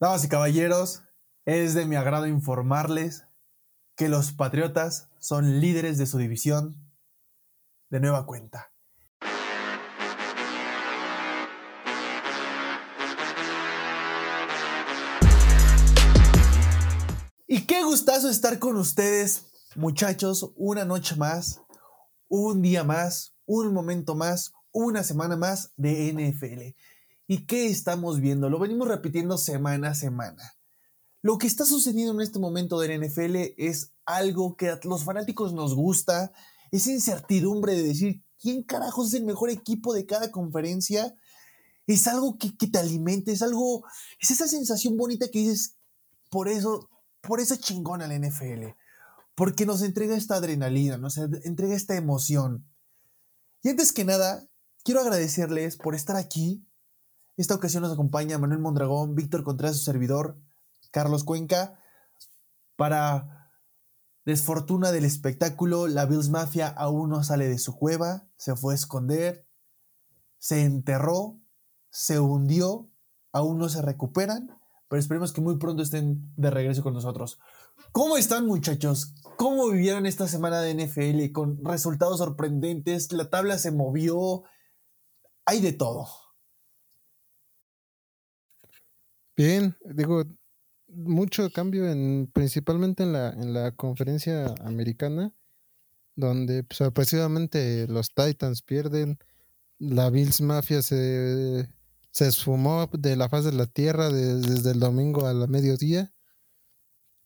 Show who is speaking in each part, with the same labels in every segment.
Speaker 1: Damas y caballeros, es de mi agrado informarles que los Patriotas son líderes de su división de nueva cuenta. Y qué gustazo estar con ustedes, muchachos, una noche más, un día más, un momento más, una semana más de NFL. ¿Y qué estamos viendo? Lo venimos repitiendo semana a semana. Lo que está sucediendo en este momento del NFL es algo que a los fanáticos nos gusta, esa incertidumbre de decir quién carajos es el mejor equipo de cada conferencia. Es algo que, te alimenta, es algo, es esa sensación bonita que dices, por eso, por eso chingona la NFL, porque nos entrega esta adrenalina, nos entrega esta emoción. Y antes que nada, quiero agradecerles por estar aquí. Esta ocasión nos acompaña Manuel Mondragón, Víctor Contreras, su servidor, Carlos Cuenca. Para desfortuna del espectáculo, la Bills Mafia aún no sale de su cueva, se fue a esconder, se enterró, se hundió, aún no se recuperan, pero esperemos que muy pronto estén de regreso con nosotros. ¿Cómo están muchachos? ¿Cómo vivieron esta semana de NFL con resultados sorprendentes? La tabla se movió, hay de todo.
Speaker 2: Bien, digo, mucho cambio en principalmente en la, en la conferencia americana, donde pues, sorpresivamente los Titans pierden, la Bills Mafia se, se esfumó de la faz de la tierra desde el domingo a la mediodía.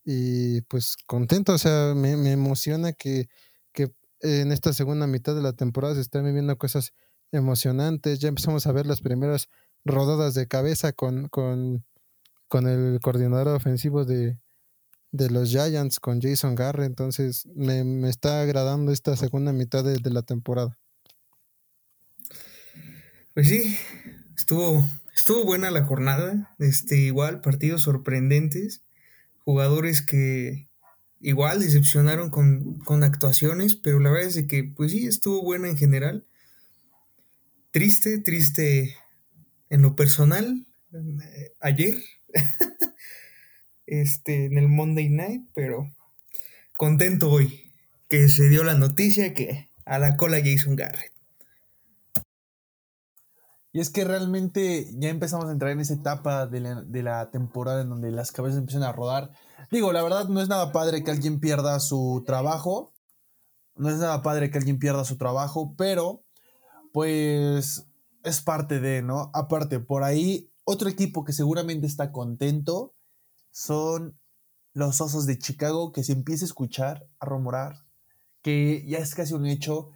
Speaker 2: Y pues contento, o sea, me, me emociona que, que en esta segunda mitad de la temporada se estén viviendo cosas emocionantes. Ya empezamos a ver las primeras rodadas de cabeza con, con, con el coordinador ofensivo de, de, los Giants, con Jason Garre. Entonces me, me está agradando esta segunda mitad de, de, la temporada.
Speaker 3: Pues sí, estuvo, estuvo buena la jornada. Este, igual, partidos sorprendentes. Jugadores que igual decepcionaron con, con actuaciones, pero la verdad es que, pues sí, estuvo buena en general triste, triste en lo personal, eh, ayer, este, en el Monday Night, pero contento hoy que se dio la noticia que a la cola Jason Garrett.
Speaker 1: Y es que realmente ya empezamos a entrar en esa etapa de la, de la, temporada en donde las cabezas empiezan a rodar. Digo, la verdad no es nada padre que alguien pierda su trabajo. No es nada padre que alguien pierda su trabajo, pero pues es parte de, ¿no? Aparte, por ahí, otro equipo que seguramente está contento son los Osos de Chicago, que se empieza a escuchar, a rumorar, que ya es casi un hecho,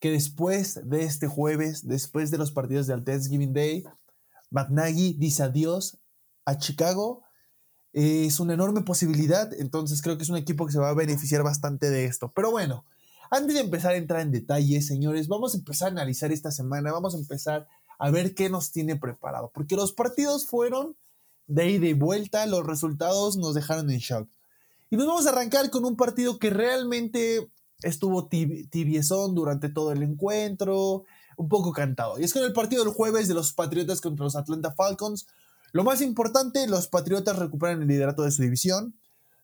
Speaker 1: que después de este jueves, después de los partidos del Thanksgiving Day, McNaghy dice adiós a Chicago. Es una enorme posibilidad, entonces creo que es un equipo que se va a beneficiar bastante de esto. Pero bueno, antes de empezar a entrar en detalles, señores, vamos a empezar a analizar esta semana, vamos a empezar ver qué nos tiene preparado, porque los partidos fueron de ida y vuelta, los resultados nos dejaron en shock. Y nos vamos a arrancar con un partido que realmente estuvo tibiezón durante todo el encuentro, un poco cantado. Y es con el partido del jueves de los Patriotas contra los Atlanta Falcons. Lo más importante, los Patriotas recuperan el liderato de su división.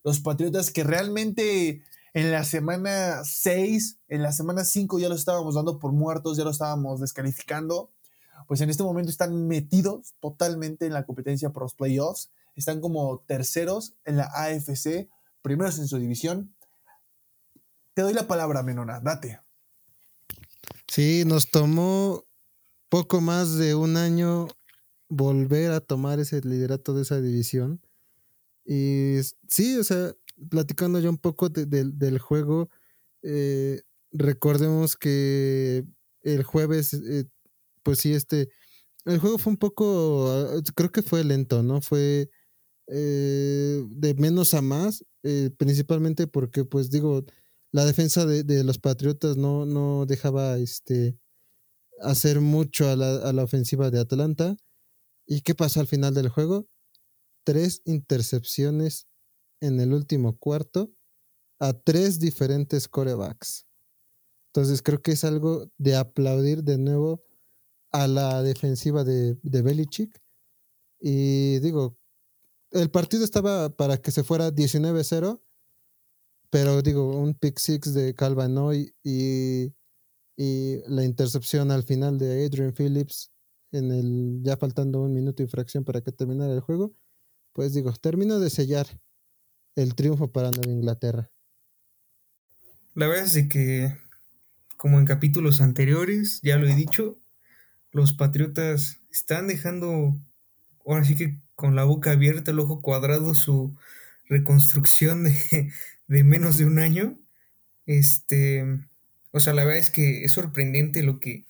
Speaker 1: Los Patriotas que realmente en la semana 6, en la semana 5 ya los estábamos dando por muertos, ya los estábamos descalificando. Pues en este momento están metidos totalmente en la competencia por los playoffs. Están como terceros en la AFC, primeros en su división. Te doy la palabra, Menona, date.
Speaker 2: Sí, nos tomó poco más de un año volver a tomar ese liderato de esa división. Y sí, o sea, platicando ya un poco del juego, eh, recordemos que el jueves, eh, pues sí, este, el juego fue un poco, ah, creo que fue lento, ¿no? Fue eh, de menos a más, principalmente porque, pues digo, la defensa de, los Patriotas no, no dejaba este, hacer mucho a la, a la ofensiva de Atlanta. ¿Y qué pasó al final del juego? Tres intercepciones en el último cuarto a tres diferentes corebacks. Entonces creo que es algo de aplaudir de nuevo a la defensiva de, de Belichick. Y digo, el partido estaba para que se fuera 19-0, pero digo, un pick six de Calvanoy y, y la intercepción al final de Adrian Phillips en el ya faltando un minuto y fracción para que terminara el juego, pues digo, termino de sellar el triunfo para Nueva Inglaterra.
Speaker 4: La verdad es que, como en capítulos anteriores, ya lo he dicho, los Patriotas están dejando, ahora sí que con la boca abierta, el ojo cuadrado, su reconstrucción de, de menos de un año. Este, o sea, la verdad es que es sorprendente lo que,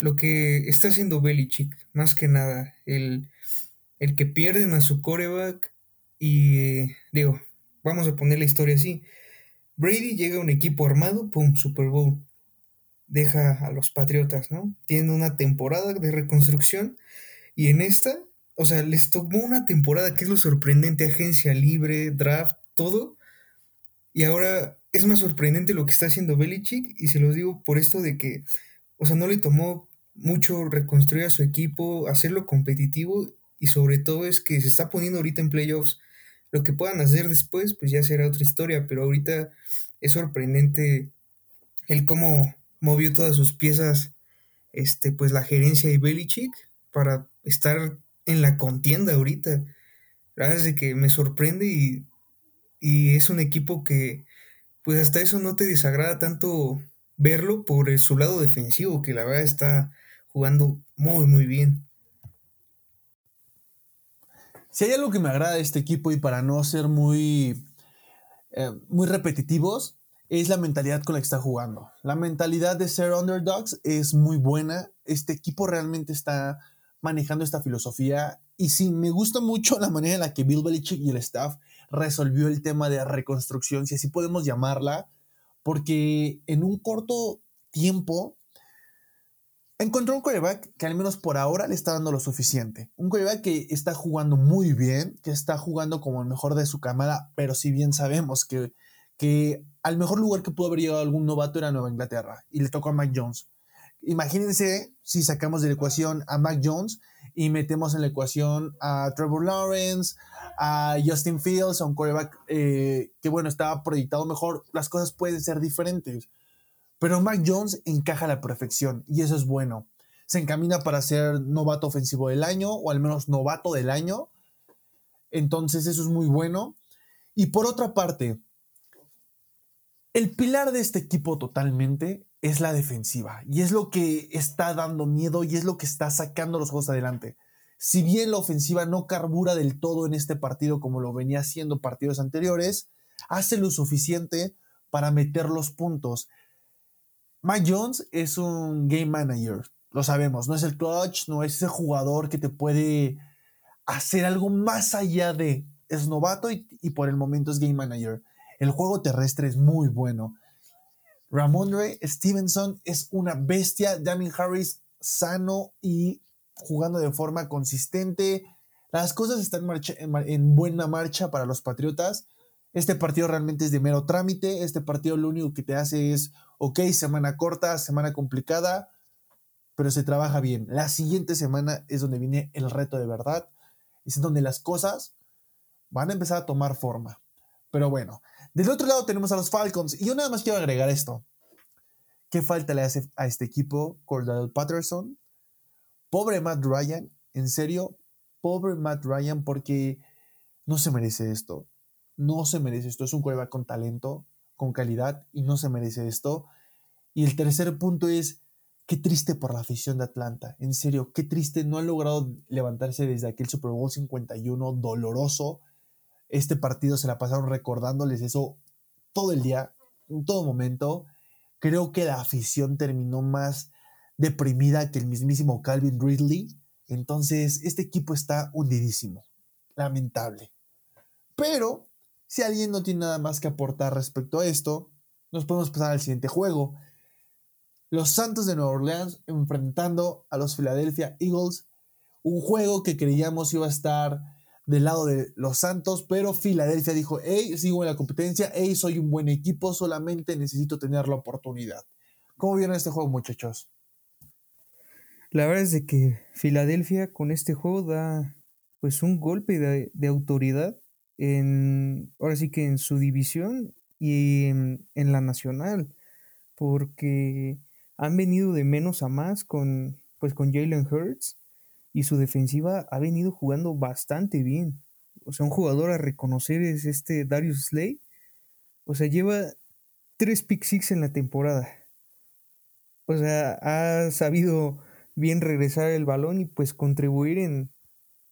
Speaker 4: lo que está haciendo Belichick, más que nada. El, el que pierden a su coreback y, digo, vamos a poner la historia así. Brady llega a un equipo armado, pum, Super Bowl. Deja a los Patriotas, ¿no? Tiene una temporada de reconstrucción y en esta o sea, les tomó una temporada que es lo sorprendente, agencia libre, draft, todo. Y ahora es más sorprendente lo que está haciendo Belichick y se los digo por esto de que, o sea, no le tomó mucho reconstruir a su equipo, hacerlo competitivo y sobre todo es que se está poniendo ahorita en playoffs. Lo que puedan hacer después, pues ya será otra historia, pero ahorita es sorprendente el cómo movió todas sus piezas, este, pues la gerencia y Belichick para estar en la contienda ahorita. Gracias de que me sorprende y, y, es un equipo que, pues hasta eso no te desagrada tanto verlo por su lado defensivo, que la verdad está jugando muy, muy bien.
Speaker 1: Si hay algo que me agrada de este equipo y para no ser muy, eh, muy repetitivos, es la mentalidad con la que está jugando. La mentalidad de ser underdogs es muy buena. Este equipo realmente está manejando esta filosofía. Y sí, me gusta mucho la manera en la que Bill Belichick y el staff resolvió el tema de reconstrucción, si así podemos llamarla, porque en un corto tiempo encontró un coreback que al menos por ahora le está dando lo suficiente. Un coreback que está jugando muy bien, que está jugando como el mejor de su camada, pero si bien sabemos que, que al mejor lugar que pudo haber llegado algún novato era Nueva Inglaterra y le tocó a Mike Jones. Imagínense si sacamos de la ecuación a Mac Jones y metemos en la ecuación a Trevor Lawrence, a Justin Fields, a un quarterback eh, que, bueno, estaba proyectado mejor, las cosas pueden ser diferentes. Pero Mac Jones encaja a la perfección y eso es bueno. Se encamina para ser novato ofensivo del año o al menos novato del año. Entonces eso es muy bueno. Y por otra parte, el pilar de este equipo totalmente es la defensiva y es lo que está dando miedo y es lo que está sacando los juegos adelante. Si bien la ofensiva no carbura del todo en este partido como lo venía haciendo partidos anteriores, hace lo suficiente para meter los puntos. Mike Jones es un game manager, lo sabemos, no es el clutch, no es ese jugador que te puede hacer algo más allá de es novato y, y por el momento es game manager. El juego terrestre es muy bueno. Ramondre Stevenson es una bestia. Damien Harris sano y jugando de forma consistente. Las cosas están en, buena marcha para los Patriotas. Este partido realmente es de mero trámite. Este partido lo único que te hace es, ok, semana corta, semana complicada, pero se trabaja bien. La siguiente semana es donde viene el reto de verdad. Es donde las cosas van a empezar a tomar forma. Pero bueno, del otro lado tenemos a los Falcons. Y yo nada más quiero agregar esto. ¿Qué falta le hace a este equipo Cordell Patterson? Pobre Matt Ryan, en serio, pobre Matt Ryan porque no se merece esto. No se merece esto. Es un quarterback con talento, con calidad y no se merece esto. Y el tercer punto es, qué triste por la afición de Atlanta. En serio, qué triste. No han logrado levantarse desde aquel Super Bowl 51 doloroso este partido se la pasaron recordándoles eso todo el día, en todo momento. Creo que la afición terminó más deprimida que el mismísimo Calvin Ridley. Entonces, este equipo está hundidísimo. Lamentable. Pero, si alguien no tiene nada más que aportar respecto a esto, nos podemos pasar al siguiente juego. Los Santos de Nueva Orleans enfrentando a los Philadelphia Eagles. Un juego que creíamos iba a estar del lado de los Santos, pero Filadelfia dijo, hey, sigo en la competencia, hey, soy un buen equipo, solamente necesito tener la oportunidad. ¿Cómo vieron este juego, muchachos?
Speaker 4: La verdad es de que Filadelfia con este juego da, pues un golpe de, autoridad en, ahora sí que en su división y en, en, la nacional, porque han venido de menos a más con, pues con Jalen Hurts y su defensiva ha venido jugando bastante bien. O sea, un jugador a reconocer es este Darius Slay. O sea, lleva tres pick six en la temporada. O sea, ha sabido bien regresar el balón y pues contribuir en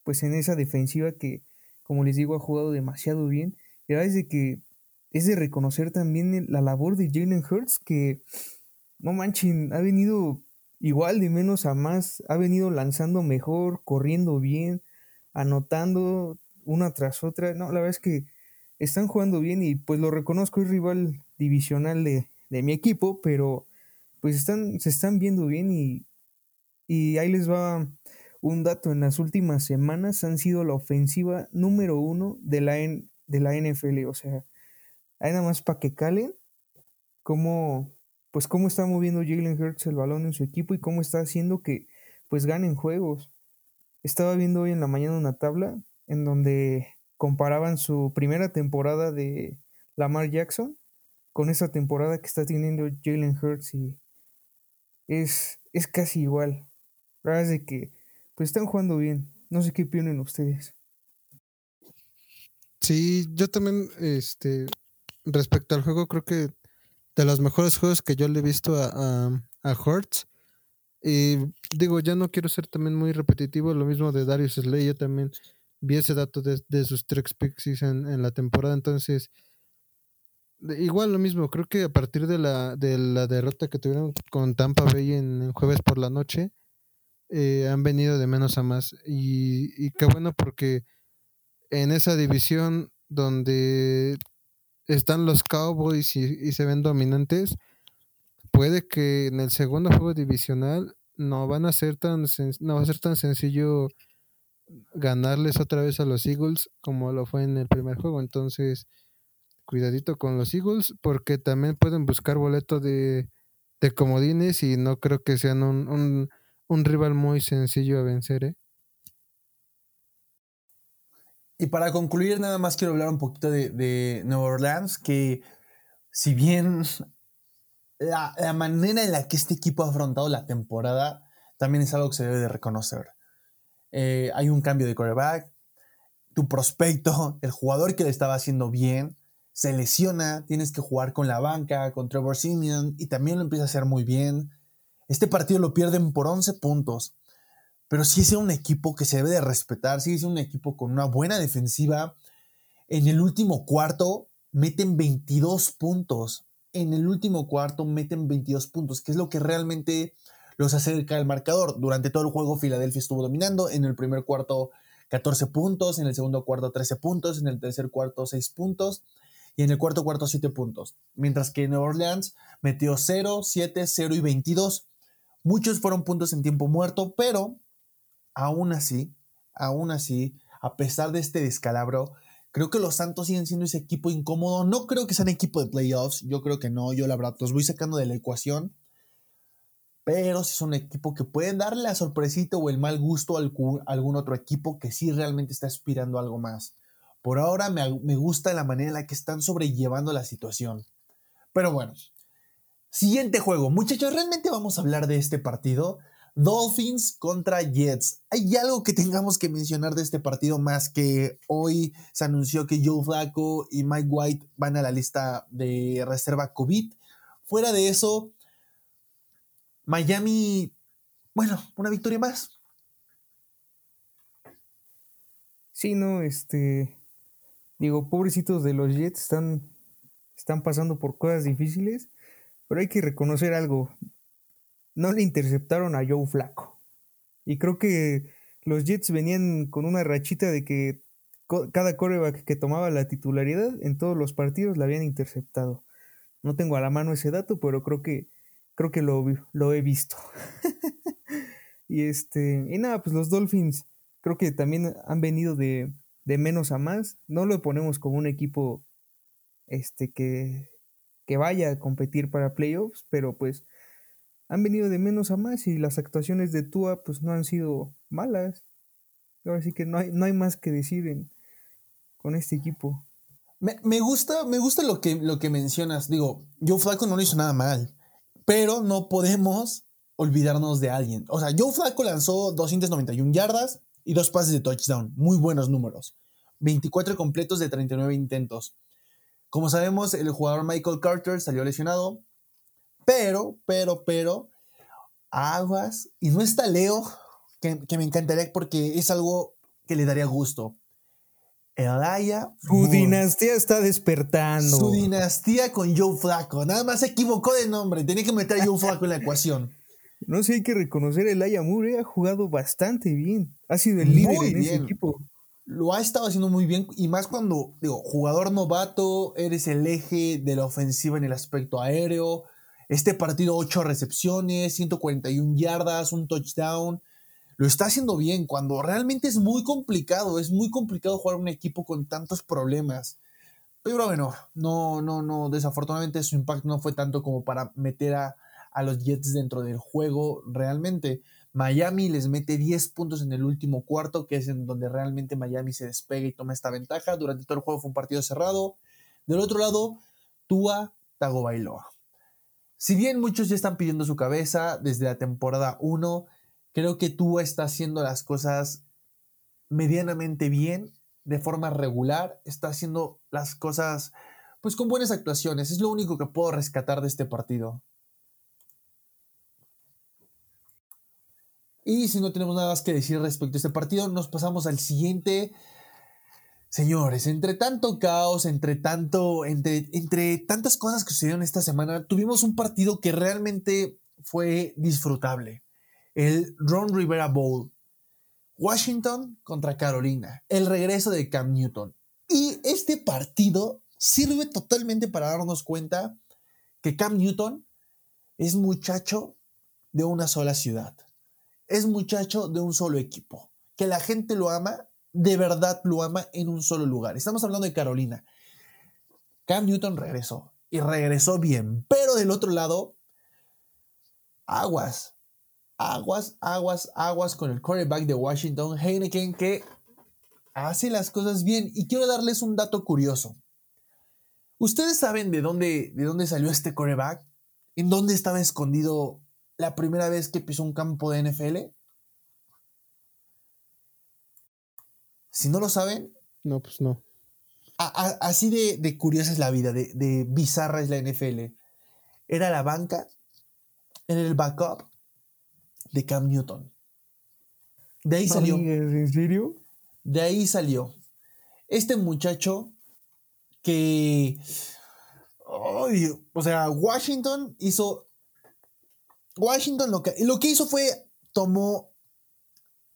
Speaker 4: pues en esa defensiva que como les digo ha jugado demasiado bien. Y es de que es de reconocer también la labor de Jalen Hurts que no manchen, ha venido igual de menos a más, ha venido lanzando mejor, corriendo bien, anotando una tras otra. No, la verdad es que están jugando bien y pues lo reconozco, es rival divisional de, de mi equipo, pero pues están, se están viendo bien y, y ahí les va un dato. En las últimas semanas han sido la ofensiva número uno de la, de la NFL. O sea, hay nada más para que calen cómo, pues cómo está moviendo Jalen Hurts el balón en su equipo y cómo está haciendo que pues ganen juegos. Estaba viendo hoy en la mañana una tabla en donde comparaban su primera temporada de Lamar Jackson con esa temporada que está teniendo Jalen Hurts y es, es casi igual. La verdad es de que pues están jugando bien. No sé qué opinan ustedes.
Speaker 2: Sí, yo también, este, respecto al juego, creo que de los mejores juegos que yo le he visto a, a, a. Y digo, ya no quiero ser también muy repetitivo, lo mismo de Darius Slay, yo también vi ese dato de, sus tres picks en, en, la temporada, entonces igual lo mismo, creo que a partir de la, de la derrota que tuvieron con Tampa Bay en, jueves por la noche, eh, han venido de menos a más y qué bueno porque en esa división donde están los Cowboys y, se ven dominantes, puede que en el segundo juego divisional no van a ser tan no va a ser tan sencillo ganarles otra vez a los Eagles como lo fue en el primer juego. Entonces, cuidadito con los Eagles porque también pueden buscar boleto de, de comodines y no creo que sean un, un, un rival muy sencillo a vencer. ¿eh?
Speaker 1: Y para concluir, nada más quiero hablar un poquito de, de Nueva Orleans, que si bien la, manera en la que este equipo ha afrontado la temporada también es algo que se debe de reconocer. Eh, hay un cambio de quarterback, tu prospecto, el jugador que le estaba haciendo bien, se lesiona, tienes que jugar con la banca, con Trevor Simeon, y también lo empieza a hacer muy bien. Este partido lo pierden por 11 puntos pero sí es un equipo que se debe de respetar, sí es un equipo con una buena defensiva. En el último cuarto meten 22 puntos. En el último cuarto meten 22 puntos, que es lo que realmente los acerca al marcador. Durante todo el juego Filadelfia estuvo dominando. En el primer cuarto 14 puntos, en el segundo cuarto 13 puntos, en el tercer cuarto 6 puntos y en el cuarto cuarto 7 puntos. Mientras que Nueva Orleans metió 0, 7, 0 y 22. Muchos fueron puntos en tiempo muerto, pero aún así, aún así, a pesar de este descalabro, creo que los Santos siguen siendo ese equipo incómodo. No creo que sean equipo de playoffs, yo creo que no, yo la verdad los voy sacando de la ecuación. Pero si son un equipo que pueden darle la sorpresita o el mal gusto a algún otro equipo que sí realmente está aspirando a algo más. Por ahora me, me gusta la manera en la que están sobrellevando la situación. Pero bueno, siguiente juego. Muchachos, realmente vamos a hablar de este partido. Dolphins contra Jets. ¿Hay algo que tengamos que mencionar de este partido más que hoy se anunció que Joe Flacco y Mike White van a la lista de reserva COVID? Fuera de eso, Miami, bueno, una victoria más.
Speaker 4: Sí, no, este, digo, pobrecitos de los Jets están, están pasando por cosas difíciles, pero hay que reconocer algo no le interceptaron a Joe Flaco. Y creo que los Jets venían con una rachita de que cada coreback que tomaba la titularidad en todos los partidos la habían interceptado. No tengo a la mano ese dato, pero creo que creo que lo, lo he visto. y este, y nada, pues los Dolphins creo que también han venido de, de menos a más. No lo ponemos como un equipo este que, que vaya a competir para playoffs, pero pues han venido de menos a más y las actuaciones de Tua pues no han sido malas. Ahora sí que no hay, no hay más que decir con este equipo.
Speaker 1: Me, gusta, me gusta lo que, lo que mencionas. Digo, Joe Flaco no lo hizo nada mal, pero no podemos olvidarnos de alguien. O sea, Joe Flaco lanzó 291 yardas y dos pases de touchdown. Muy buenos números. 24 completos de 39 intentos. Como sabemos, el jugador Michael Carter salió lesionado, pero, pero, pero, aguas, y no está Leo, que, que me encantaría porque es algo que le daría gusto. Elaya.
Speaker 4: Su dinastía está despertando.
Speaker 1: Su dinastía con Joe Flaco. Nada más se equivocó de nombre. Tenía que meter a Joe Flaco en la ecuación.
Speaker 4: No sé, hay que reconocer, el Aya Moore ha jugado bastante bien. Ha sido el líder en ese equipo.
Speaker 1: Lo ha estado haciendo muy bien y más cuando, digo, jugador novato, eres el eje de la ofensiva en el aspecto aéreo. Este partido, 8 recepciones, 141 yardas, un touchdown lo está haciendo bien, cuando realmente es muy complicado, es muy complicado jugar un equipo con tantos problemas. Pero bueno, no, no, no, desafortunadamente su impacto no fue tanto como para meter a, los Jets dentro del juego realmente. Miami les mete 10 puntos en el último cuarto, que es en donde realmente Miami se despega y toma esta ventaja. Durante todo el juego fue un partido cerrado. Del otro lado, Tua Tagovailoa. Si bien muchos ya están pidiendo su cabeza desde la temporada 1, Creo que tú estás haciendo las cosas medianamente bien, de forma regular, está haciendo las cosas pues con buenas actuaciones. Es lo único que puedo rescatar de este partido. Y si no tenemos nada más que decir respecto a este partido, nos pasamos al siguiente. Señores, entre tanto caos, entre tanto, entre, entre tantas cosas que sucedieron esta semana, tuvimos un partido que realmente fue disfrutable el Ron Rivera Bowl. Washington contra Carolina, el regreso de Cam Newton. Y este partido sirve totalmente para darnos cuenta que Cam Newton es muchacho de una sola ciudad. Es muchacho de un solo equipo. Que la gente lo ama, de verdad lo ama en un solo lugar. Estamos hablando de Carolina. Cam Newton regresó y regresó bien. Pero del otro lado, aguas aguas, aguas, aguas con el quarterback de Washington, Heineken, que hace las cosas bien. Y quiero darles un dato curioso. ¿Ustedes saben de dónde, de dónde salió este quarterback? ¿En dónde estaba escondido la primera vez que pisó un campo de NFL? Si no lo saben.
Speaker 2: No, pues no.
Speaker 1: así de, curiosa es la vida, de, de bizarra es la NFL. Era la banca, era el backup de Cam Newton. De ahí salió.
Speaker 4: ¿En serio?
Speaker 1: De ahí salió. Este muchacho que. o sea, Washington hizo. Washington lo que, lo que hizo fue. Tomó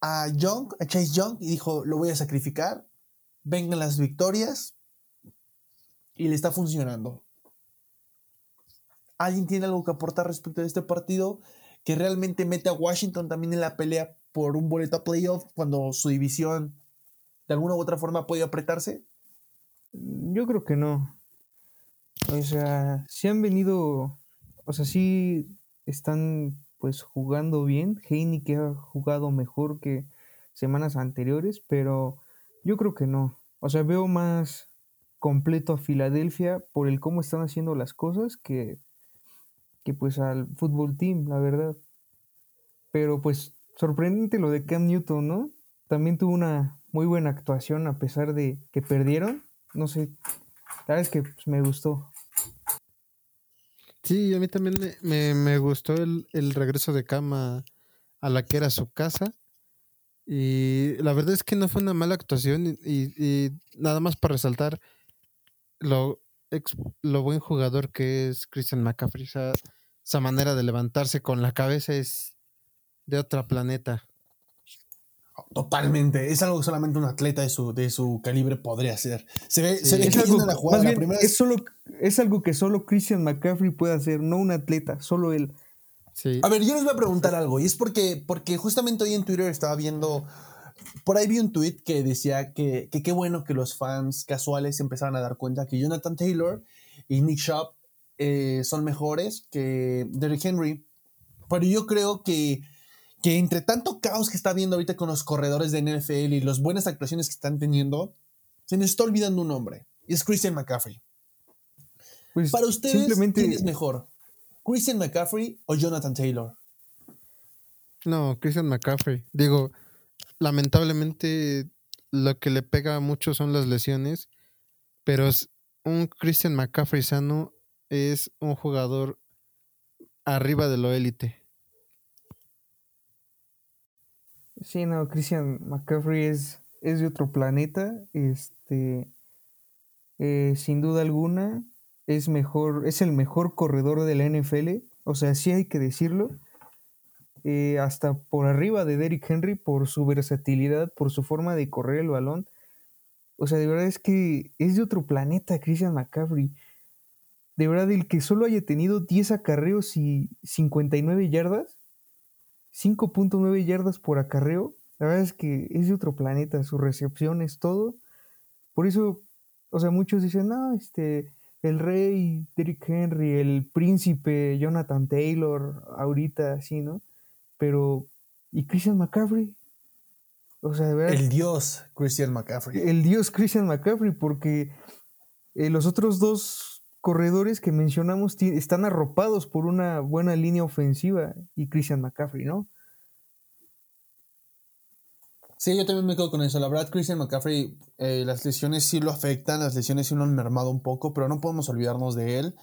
Speaker 1: a Young, a Chase Young, y dijo: Lo voy a sacrificar. Vengan las victorias. Y le está funcionando. ¿Alguien tiene algo que aportar respecto a este partido? que realmente mete a Washington también en la pelea por un boleto a playoff cuando su división de alguna u otra forma podido apretarse?
Speaker 4: Yo creo que no. O sea, si han venido, o sea, sí están pues jugando bien. Heine que ha jugado mejor que semanas anteriores, pero yo creo que no. O sea, veo más completo a Filadelfia por el cómo están haciendo las cosas que que pues al fútbol team, la verdad. Pero pues sorprendente lo de Cam Newton, ¿no? También tuvo una muy buena actuación a pesar de que perdieron. No sé, la verdad es que pues, me gustó.
Speaker 2: Sí, a mí también me, gustó el, regreso de Cam a, la que era su casa. Y la verdad es que no fue una mala actuación y, y nada más para resaltar lo, lo buen jugador que es Christian McCaffrey. Esa, manera de levantarse con la cabeza es de otro planeta.
Speaker 1: Totalmente. Es algo que solamente un atleta de su, de su calibre podría hacer. Se ve, se ve es algo, la jugada.
Speaker 4: es, solo, es algo que solo Christian McCaffrey puede hacer, no un atleta, solo él.
Speaker 1: A ver, yo les voy a preguntar algo. Y es porque, porque justamente hoy en Twitter estaba viendo por ahí vi un tweet que decía que qué bueno que los fans casuales empezaron a dar cuenta que Jonathan Taylor y Nick Shop eh, son mejores que Derrick Henry. Pero yo creo que, que entre tanto caos que está viendo ahorita con los corredores de NFL y las buenas actuaciones que están teniendo, se nos está olvidando un nombre. Y es Christian McCaffrey.
Speaker 4: Pues,
Speaker 1: Para ustedes,
Speaker 4: simplemente-
Speaker 1: ¿quién es mejor? ¿Christian McCaffrey o Jonathan Taylor?
Speaker 2: No, Christian McCaffrey. Digo, lamentablemente lo que le pega mucho son las lesiones, pero un Christian McCaffrey sano es un jugador arriba de lo élite.
Speaker 4: Sí, no, Christian McCaffrey es, es de otro planeta. Este, eh, sin duda alguna, es mejor, es el mejor corredor de la NFL. O sea, sí hay que decirlo. Eh, hasta por arriba de Derrick Henry por su versatilidad, por su forma de correr el balón. O sea, de verdad es que es de otro planeta Christian McCaffrey. De verdad, el que solo haya tenido 10 acarreos y 59 yardas, 5.9 yardas por acarreo, la verdad es que es de otro planeta, su recepción es todo. Por eso, o sea, muchos dicen, no, este, el rey Derrick Henry, el príncipe Jonathan Taylor, ahorita así, ¿no? Pero, ¿y Christian McCaffrey? O sea, de verdad,
Speaker 1: El dios Christian McCaffrey.
Speaker 4: el dios Christian McCaffrey, porque eh, los otros dos corredores que mencionamos están arropados por una buena línea ofensiva y Christian McCaffrey, ¿no?
Speaker 1: Sí, yo también me quedo con eso. La verdad, Christian McCaffrey, eh, las lesiones sí lo afectan, las lesiones sí lo han mermado un poco, pero no podemos olvidarnos de él.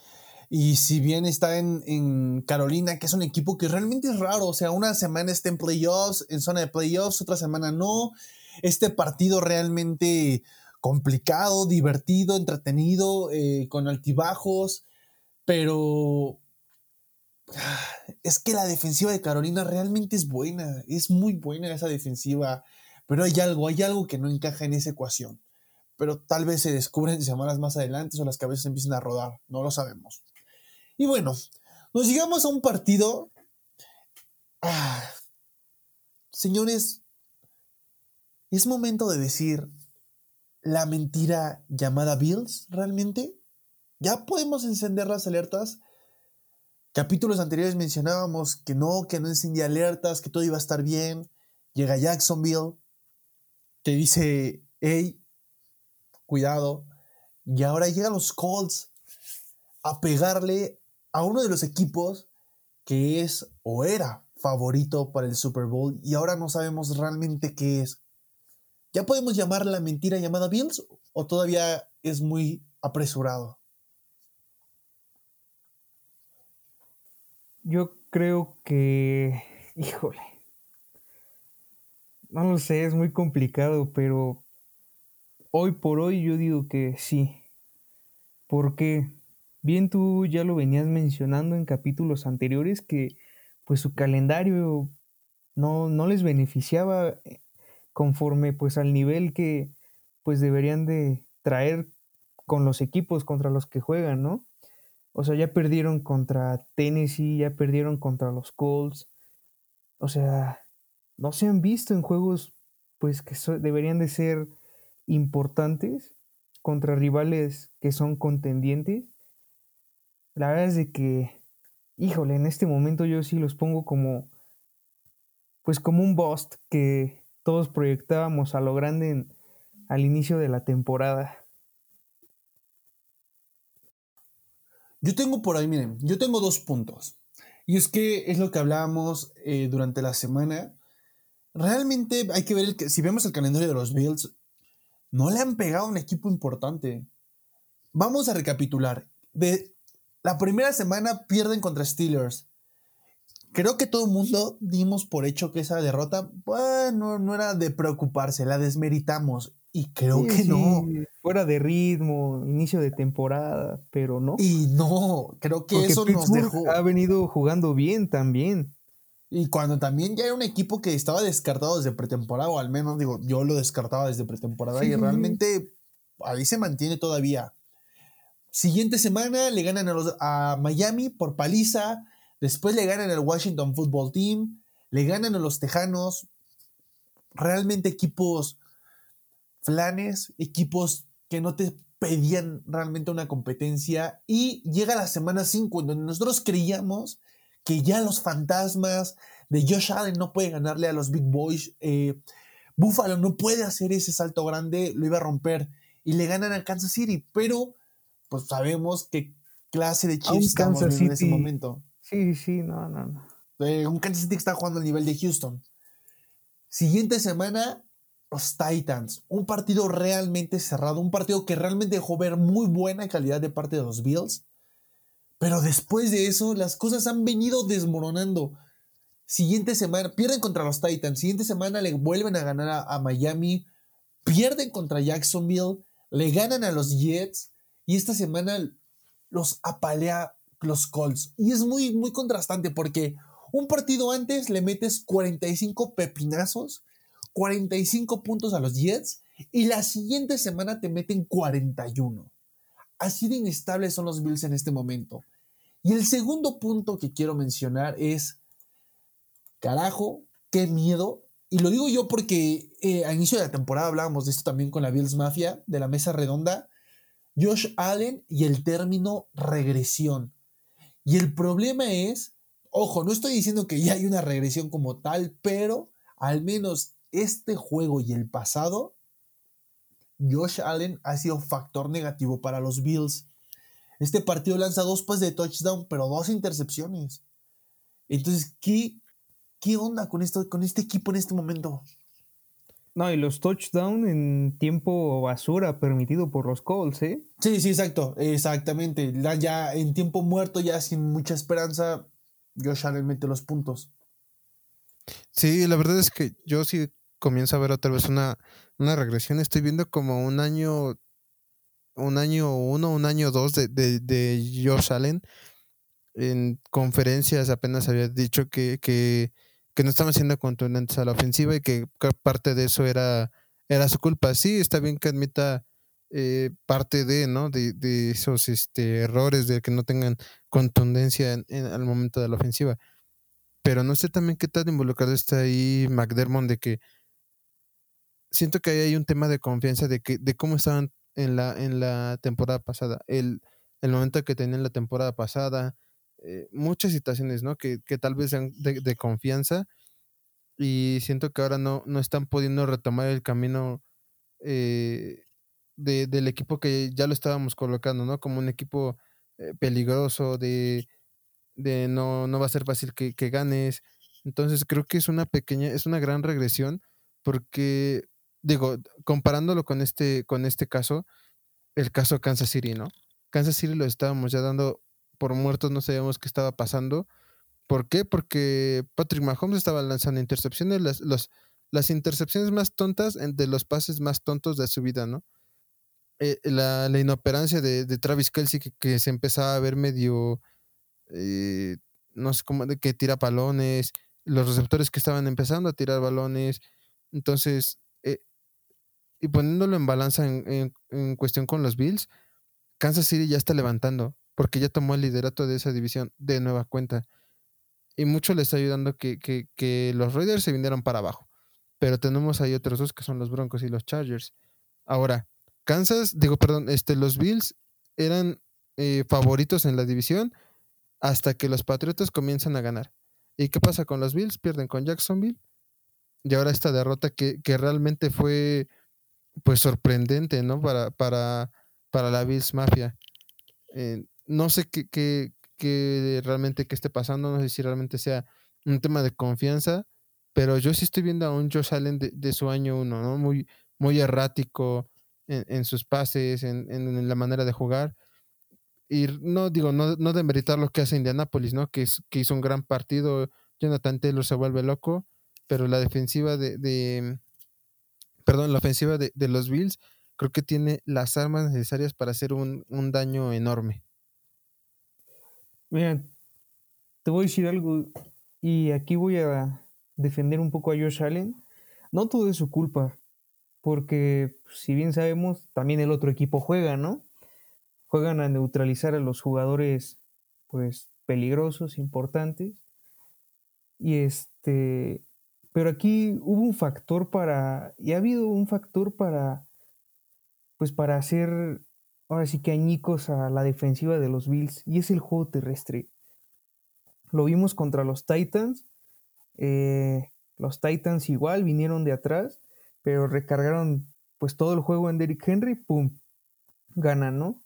Speaker 1: Y si bien está en, en Carolina, que es un equipo que realmente es raro, o sea, una semana está en playoffs, en zona de playoffs, otra semana no. Este partido realmente complicado, divertido, entretenido, eh, con altibajos, pero ah, es que la defensiva de Carolina realmente es buena, es muy buena esa defensiva, pero hay algo, hay algo que no encaja en esa ecuación. Pero tal vez se descubren semanas más adelante o las cabezas empiecen a rodar, no lo sabemos. Y bueno, nos llegamos a un partido. Ah, señores, es momento de decir la mentira llamada Bills, realmente. Ya podemos encender las alertas. Capítulos anteriores mencionábamos que no, que no encendía alertas, que todo iba a estar bien. Llega Jacksonville, te dice, hey, cuidado. Y ahora llegan los Colts a pegarle a uno de los equipos que es o era favorito para el Super Bowl y ahora no sabemos realmente qué es. ¿Ya podemos llamar la mentira llamada Bills o todavía es muy apresurado?
Speaker 4: Yo creo que, híjole, no lo sé, es muy complicado, pero hoy por hoy yo digo que sí. Porque bien tú ya lo venías mencionando en capítulos anteriores que pues su calendario no, no les beneficiaba eh, conforme pues al nivel que pues deberían de traer con los equipos contra los que juegan, ¿no? O sea, ya perdieron contra Tennessee, ya perdieron contra los Colts. O sea, no se han visto en juegos pues que deberían de ser importantes contra rivales que son contendientes. La verdad es de que, híjole, en este momento yo sí los pongo como, pues como un bust que todos proyectábamos a lo grande al inicio de la temporada.
Speaker 1: Yo tengo por ahí, miren, yo tengo dos puntos. Y es que es lo que hablábamos eh, durante la semana. Realmente hay que ver, el si vemos el calendario de los Bills, no le han pegado a un equipo importante. Vamos a recapitular. De la primera semana pierden contra Steelers. Creo que todo el mundo dimos por hecho que esa derrota, bueno, no era de preocuparse, la desmeritamos. Y creo
Speaker 4: Sí,
Speaker 1: que
Speaker 4: sí,
Speaker 1: no.
Speaker 4: Fuera de ritmo, inicio de temporada, pero no.
Speaker 1: Y no, creo que
Speaker 4: Porque
Speaker 1: eso nos dejó.
Speaker 4: ha venido jugando bien también.
Speaker 1: Y cuando también ya era un equipo que estaba descartado desde pretemporada, o al menos digo, yo lo descartaba desde pretemporada
Speaker 4: Sí,
Speaker 1: y realmente ahí se mantiene todavía. Siguiente semana le ganan a, los- a Miami por paliza, después le ganan al Washington Football Team, le ganan a los Tejanos, realmente equipos flanes, equipos que no te pedían realmente una competencia y llega la semana 5 en donde nosotros creíamos que ya los fantasmas de Josh Allen no puede ganarle a los Big Boys. Eh, Buffalo no puede hacer ese salto grande, lo iba a romper y le ganan a Kansas City, pero pues sabemos qué clase de Chiefs estamos en ese momento.
Speaker 4: Sí, sí, no, no, no.
Speaker 1: Un Kansas City que está jugando al nivel de Houston. Siguiente semana, los Titans. Un partido realmente cerrado, un partido que realmente dejó ver muy buena calidad de parte de los Bills. Pero después de eso, las cosas han venido desmoronando. Siguiente semana, pierden contra los Titans. Siguiente semana le vuelven a ganar a, Miami. Pierden contra Jacksonville. Le ganan a los Jets. Y esta semana los apalea los Colts. Y es muy, muy contrastante porque un partido antes le metes 45 pepinazos, 45 puntos a los Jets. Y la siguiente semana te meten 41. Así de inestables son los Bills en este momento. Y el segundo punto que quiero mencionar es Carajo, qué miedo. Y lo digo yo porque eh, a inicio de la temporada hablábamos de esto también con la Bills Mafia, de la mesa redonda. Josh Allen y el término regresión. Y el problema es, ojo, no estoy diciendo que ya hay una regresión como tal, pero al menos este juego y el pasado, Josh Allen ha sido factor negativo para los Bills. Este partido lanza dos pases de touchdown, pero dos intercepciones. Entonces, ¿qué ¿Qué onda con, esto, con este equipo en este momento?
Speaker 4: No, y los touchdowns en tiempo basura permitido por los Colts, ¿eh?
Speaker 1: Sí, sí, exacto, exactamente. Ya en tiempo muerto, ya sin mucha esperanza, Josh Allen mete los puntos.
Speaker 2: Sí, la verdad es que yo sí comienzo a ver otra vez una, una regresión. Estoy viendo como un año, un año uno, un año dos de, de, de Josh Allen. En conferencias apenas había dicho que, que que no estaban siendo contundentes a la ofensiva y que parte de eso era, era su culpa. Sí, está bien que admita eh, parte de, ¿no? De, de, esos este, errores, de que no tengan contundencia en, al momento de la ofensiva. Pero no sé también qué tal involucrado está ahí McDermott de que siento que ahí hay un tema de confianza de que de cómo estaban en la en la temporada pasada. El, el momento que tenían la temporada pasada, eh, muchas situaciones, ¿no? Que, tal vez sean de, confianza y siento que ahora no, no están pudiendo retomar el camino eh, del equipo que ya lo estábamos colocando, ¿no? Como un equipo eh, peligroso, de, de no, no va a ser fácil que, que, ganes. Entonces creo que es una pequeña, es una gran regresión porque, digo, comparándolo con este, con este caso, el caso Kansas City, ¿no? Kansas City lo estábamos ya dando por muertos, no sabíamos qué estaba pasando. ¿Por qué? Porque Patrick Mahomes estaba lanzando intercepciones, las, las intercepciones más tontas de los pases más tontos de su vida, ¿no? Eh, la, inoperancia de, Travis Kelsey que, se empezaba a ver medio, eh, no sé cómo, que tira balones, los receptores que estaban empezando a tirar balones. Entonces, eh, y poniéndolo en balanza en, en, cuestión con los Bills, Kansas City ya está levantando porque ya tomó el liderato de esa división de nueva cuenta. Y mucho le está ayudando que, que, los Raiders se vinieron para abajo. Pero tenemos ahí otros dos que son los Broncos y los Chargers. Ahora, Kansas, digo, perdón, este, los Bills eran eh, favoritos en la división hasta que los Patriotas comienzan a ganar. ¿Y qué pasa con los Bills? Pierden con Jacksonville. Y ahora esta derrota que, que realmente fue pues sorprendente, ¿no? Para, para, para la Bills Mafia. Eh, no sé qué, realmente qué esté pasando, no sé si realmente sea un tema de confianza, pero yo sí estoy viendo a un Josh Allen de, su año uno, ¿no? Muy, muy errático en, sus pases, en, la manera de jugar. Y no digo, no, no demeritar lo que hace Indianapolis, ¿no? Que, que hizo un gran partido. Jonathan Taylor se vuelve loco, pero la defensiva de, perdón, la ofensiva de, los Bills creo que tiene las armas necesarias para hacer un, un daño enorme.
Speaker 4: Mira, te voy a decir algo y aquí voy a defender un poco a Josh Allen. No todo es su culpa, porque si bien sabemos, también el otro equipo juega, ¿no? Juegan a neutralizar a los jugadores, pues, peligrosos, importantes. Y este, pero aquí hubo un factor para, y ha habido un factor para, pues, para hacer ahora sí que añicos a la defensiva de los Bills y es el juego terrestre. Lo vimos contra los Titans. Eh, los Titans igual vinieron de atrás, pero recargaron pues todo el juego en Derrick Henry, ¡pum! Ganan, ¿no?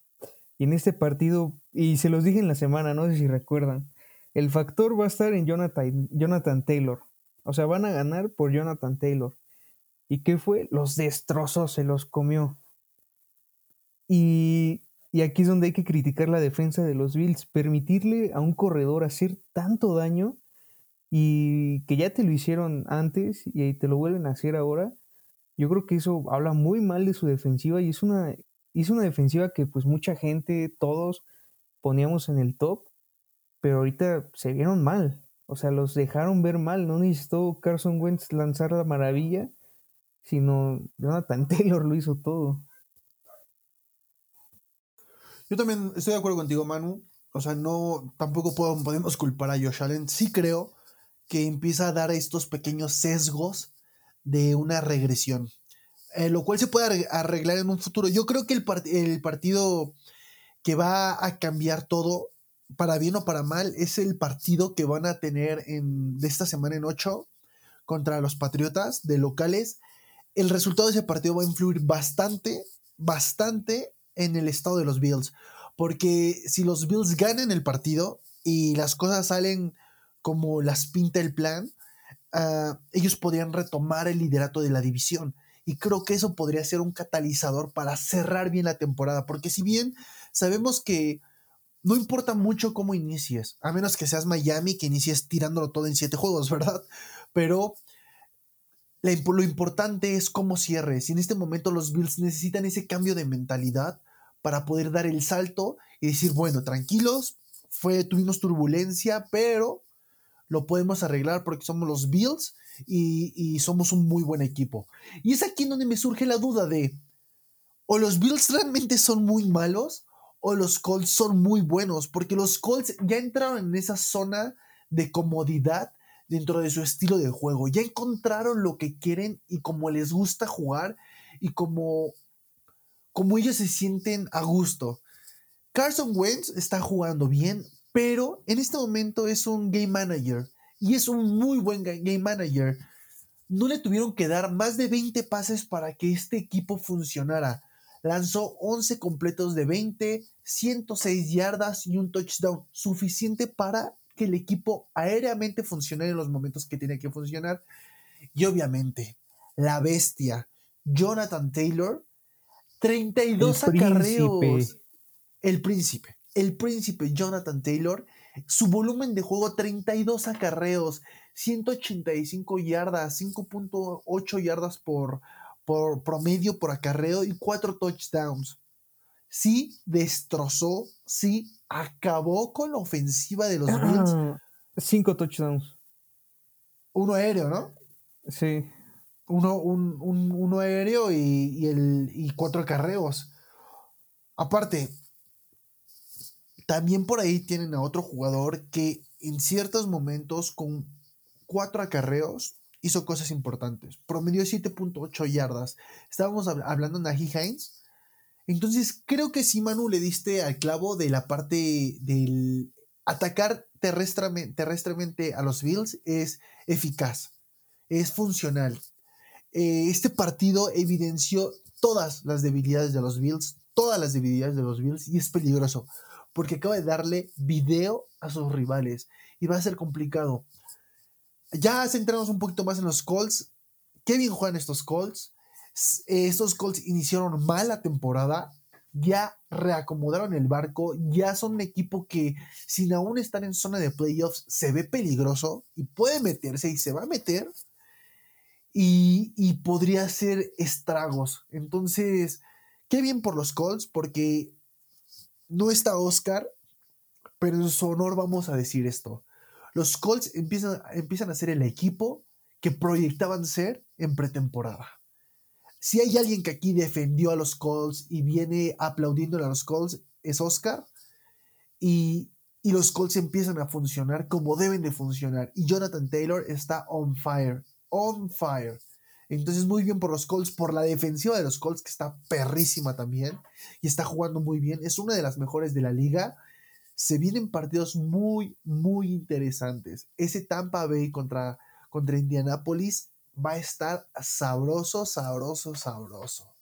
Speaker 4: Y en este partido, y se los dije en la semana, no sé si recuerdan, el factor va a estar en Jonathan, Jonathan Taylor. O sea, van a ganar por Jonathan Taylor. ¿Y qué fue? Los destrozó, se los comió. Y, y aquí es donde hay que criticar la defensa de los Bills. Permitirle a un corredor hacer tanto daño y que ya te lo hicieron antes y te lo vuelven a hacer ahora. Yo creo que eso habla muy mal de su defensiva y es una, es una defensiva que pues mucha gente, todos poníamos en el top, pero ahorita se vieron mal. O sea, los dejaron ver mal. No necesitó Carson Wentz lanzar la maravilla, sino Jonathan Taylor lo hizo todo.
Speaker 1: Yo también estoy de acuerdo contigo, Manu. O sea, no, tampoco podemos culpar a Josh Allen. Sí creo que empieza a dar estos pequeños sesgos de una regresión, eh, lo cual se puede arreglar en un futuro. Yo creo que el, el partido que va a cambiar todo, para bien o para mal, es el partido que van a tener en, de esta semana en 8 contra los Patriotas de locales. El resultado de ese partido va a influir bastante, bastante en el estado de los Bills. Porque si los Bills ganan el partido y las cosas salen como las pinta el plan, uh, ellos podrían retomar el liderato de la división. Y creo que eso podría ser un catalizador para cerrar bien la temporada. Porque si bien sabemos que no importa mucho cómo inicies, a menos que seas Miami, que inicies tirándolo todo en siete juegos, ¿verdad? Pero lo importante es cómo cierres. Y en este momento los Bills necesitan ese cambio de mentalidad para poder dar el salto y decir, bueno, tranquilos, fue, tuvimos turbulencia, pero lo podemos arreglar porque somos los Bills y, somos un muy buen equipo. Y es aquí donde me surge la duda de, o los Bills realmente son muy malos o los Colts son muy buenos, porque los Colts ya entraron en esa zona de comodidad dentro de su estilo de juego, ya encontraron lo que quieren y como les gusta jugar y como, ellos se sienten a gusto. Carson Wentz está jugando bien, pero en este momento es un game manager y es un muy buen game manager. No le tuvieron que dar más de 20 pases para que este equipo funcionara. Lanzó 11 completos de 20, 106 yardas y un touchdown, suficiente para que el equipo aéreamente funcione en los momentos que tiene que funcionar. Y obviamente, la bestia, Jonathan Taylor, 32 acarreos. El príncipe el príncipe Jonathan Taylor, su volumen de juego 32 acarreos, 185 yardas, 5.8 yardas por, por promedio por acarreo y 4 touchdowns. Sí destrozó, sí acabó con la ofensiva de los Bills.
Speaker 4: 5 touchdowns.
Speaker 1: Uno aéreo, ¿no?
Speaker 4: Sí.
Speaker 1: Uno, un, uno aéreo y, y, el, y cuatro acarreos. Aparte, también por ahí tienen a otro jugador que en ciertos momentos con cuatro acarreos hizo cosas importantes. Promedió 7.8 yardas. Estábamos hablando de Nahi Hines. Entonces creo que sí, Manu, le diste al clavo de la parte del atacar terrestremente, a los Bills es eficaz, es funcional. Eh, este partido evidenció todas las debilidades de los Bills, todas las debilidades de los Bills y es peligroso porque acaba de darle video a sus rivales y va a ser complicado. Ya centramos un poquito más en los Colts. Qué bien juegan estos Colts. Estos Colts iniciaron mal la temporada, ya reacomodaron el barco, ya son un equipo que sin aún estar en zona de playoffs se ve peligroso y puede meterse y se va a meter y, y podría hacer estragos. Entonces, qué bien por los Colts porque no está Oscar, pero en su honor vamos a decir esto. Los Colts empiezan, empiezan a ser el equipo que proyectaban ser en pretemporada. Si hay alguien que aquí defendió a los Colts y viene aplaudiendo a los Colts, es Oscar. Y, y los Colts empiezan a funcionar como deben de funcionar. Y Jonathan Taylor está on fire. On fire. Entonces, muy bien por los Colts, por la defensiva de los Colts, que está perrísima también y está jugando muy bien. Es una de las mejores de la liga. se vienen partidos muy, muy interesantes. Ese Tampa Bay contra, contra Indianapolis va a estar sabroso, sabroso, sabroso.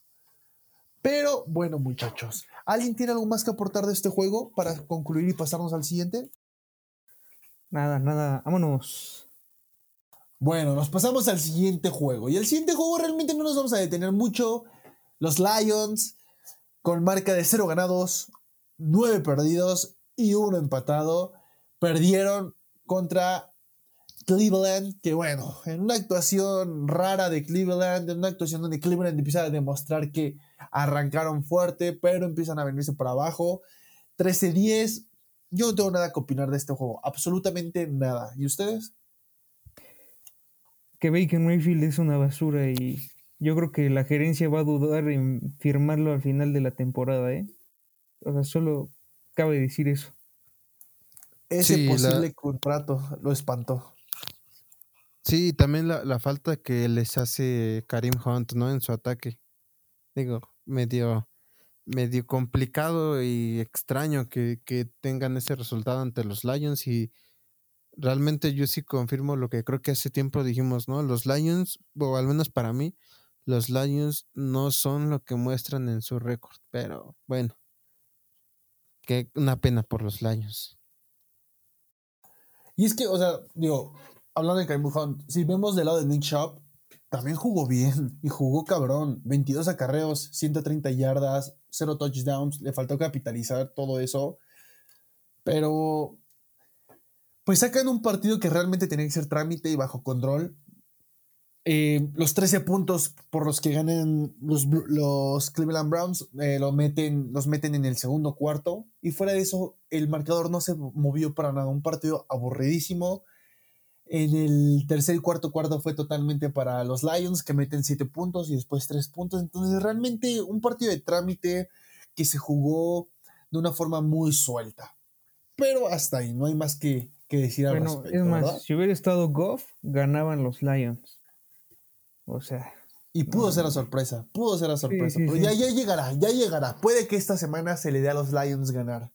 Speaker 1: Pero bueno, muchachos, ¿alguien tiene algo más que aportar de este juego para concluir y pasarnos al siguiente?
Speaker 4: Nada, nada, vámonos.
Speaker 1: Bueno, nos pasamos al siguiente juego. Y el siguiente juego realmente no nos vamos a detener mucho. Los Lions, con marca de 0 ganados, 9 perdidos y 1 empatado, perdieron contra Cleveland, que bueno, en una actuación rara de Cleveland, en una actuación donde Cleveland empieza a demostrar que arrancaron fuerte, pero empiezan a venirse para abajo. 13-10, yo no tengo nada que opinar de este juego, absolutamente nada. ¿Y ustedes?
Speaker 4: Que Baker Mayfield es una basura y yo creo que la gerencia va a dudar en firmarlo al final de la temporada, ¿eh? O sea, solo cabe decir eso.
Speaker 1: Ese
Speaker 2: Sí, la-
Speaker 1: posible contrato lo espantó.
Speaker 2: Sí, también la, la falta que les hace Karim Hunt, ¿no? En su ataque. Digo, medio, medio complicado y extraño que, que tengan ese resultado ante los Lions y realmente yo sí confirmo lo que creo que hace tiempo dijimos, ¿no? Los Lions, o al menos para mí, los Lions no son lo que muestran en su récord, pero bueno, que una pena por los Lions.
Speaker 1: Y es que, o sea, digo, hablando de Karim Hunt, si vemos del lado de Nick Shop, también jugó bien y jugó cabrón. 22 acarreos, 130 yardas, 0 touchdowns, le faltó capitalizar todo eso. Pero, pues sacan un partido que realmente tenía que ser trámite y bajo control. Eh, los 13 puntos por los que ganan los, los Cleveland Browns eh, lo meten, los meten en el segundo cuarto. Y fuera de eso, el marcador no se movió para nada. Un partido aburridísimo. En el tercer y cuarto cuarto fue totalmente para los Lions, que meten 7 puntos y después 3 puntos. Entonces, realmente un partido de trámite que se jugó de una forma muy suelta. Pero hasta ahí, no hay más que, que decir al
Speaker 4: Bueno,
Speaker 1: respecto,
Speaker 4: es más,
Speaker 1: ¿verdad?
Speaker 4: si hubiera estado Goff, ganaban los Lions. O sea,
Speaker 1: Y pudo ser la sorpresa, pudo ser la sorpresa.
Speaker 4: sí,
Speaker 1: pero
Speaker 4: sí.
Speaker 1: Ya, ya llegará, ya llegará. Puede que esta semana se le dé a los Lions ganar.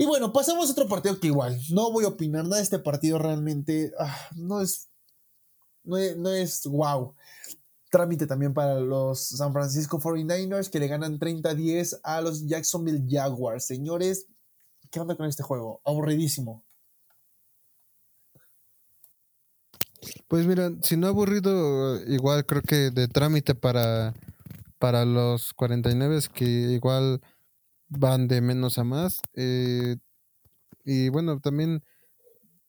Speaker 1: Y bueno, pasamos a otro partido que igual, no voy a opinar nada de este partido realmente. ah, no es. No es, no wow. Trámite también para los San Francisco 49ers que le ganan 30-10 a los Jacksonville Jaguars. Señores, ¿qué onda con este juego? Aburridísimo.
Speaker 2: Pues mira, si no aburrido, igual creo que de trámite para, para los 49 que igual van de menos a más. eh, y bueno, también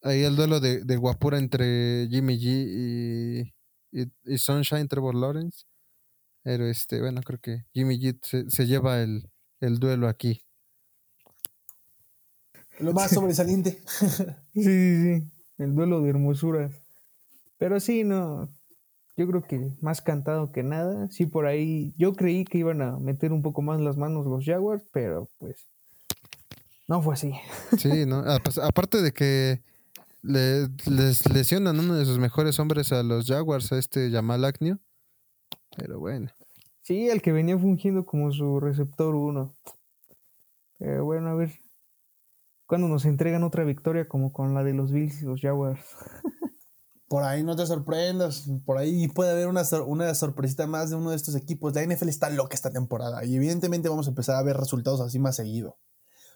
Speaker 2: ahí el duelo de, de guapura entre Jimmy G y, y, y Sunshine Trevor Lawrence. Pero este, bueno, creo que Jimmy G se, se lleva el, el duelo aquí.
Speaker 1: Lo más sobresaliente.
Speaker 4: sí, sí, sí. El duelo de hermosuras. Pero sí, no. Yo creo que más cantado que nada. Sí, por ahí. Yo creí que iban a meter un poco más las manos los Jaguars, pero pues. No fue así.
Speaker 2: Sí, ¿no? Aparte de que le- les lesionan uno de sus mejores hombres a los Jaguars, a este Jamal Agnew. Pero bueno.
Speaker 4: Sí, el que venía fungiendo como su receptor uno. Pero bueno, a ver. Cuando nos entregan otra victoria como con la de los Bills y los Jaguars.
Speaker 1: Por ahí no te sorprendas. Por ahí puede haber una, una sorpresita más de uno de estos equipos. La NFL está loca esta temporada y evidentemente vamos a empezar a ver resultados así más seguido.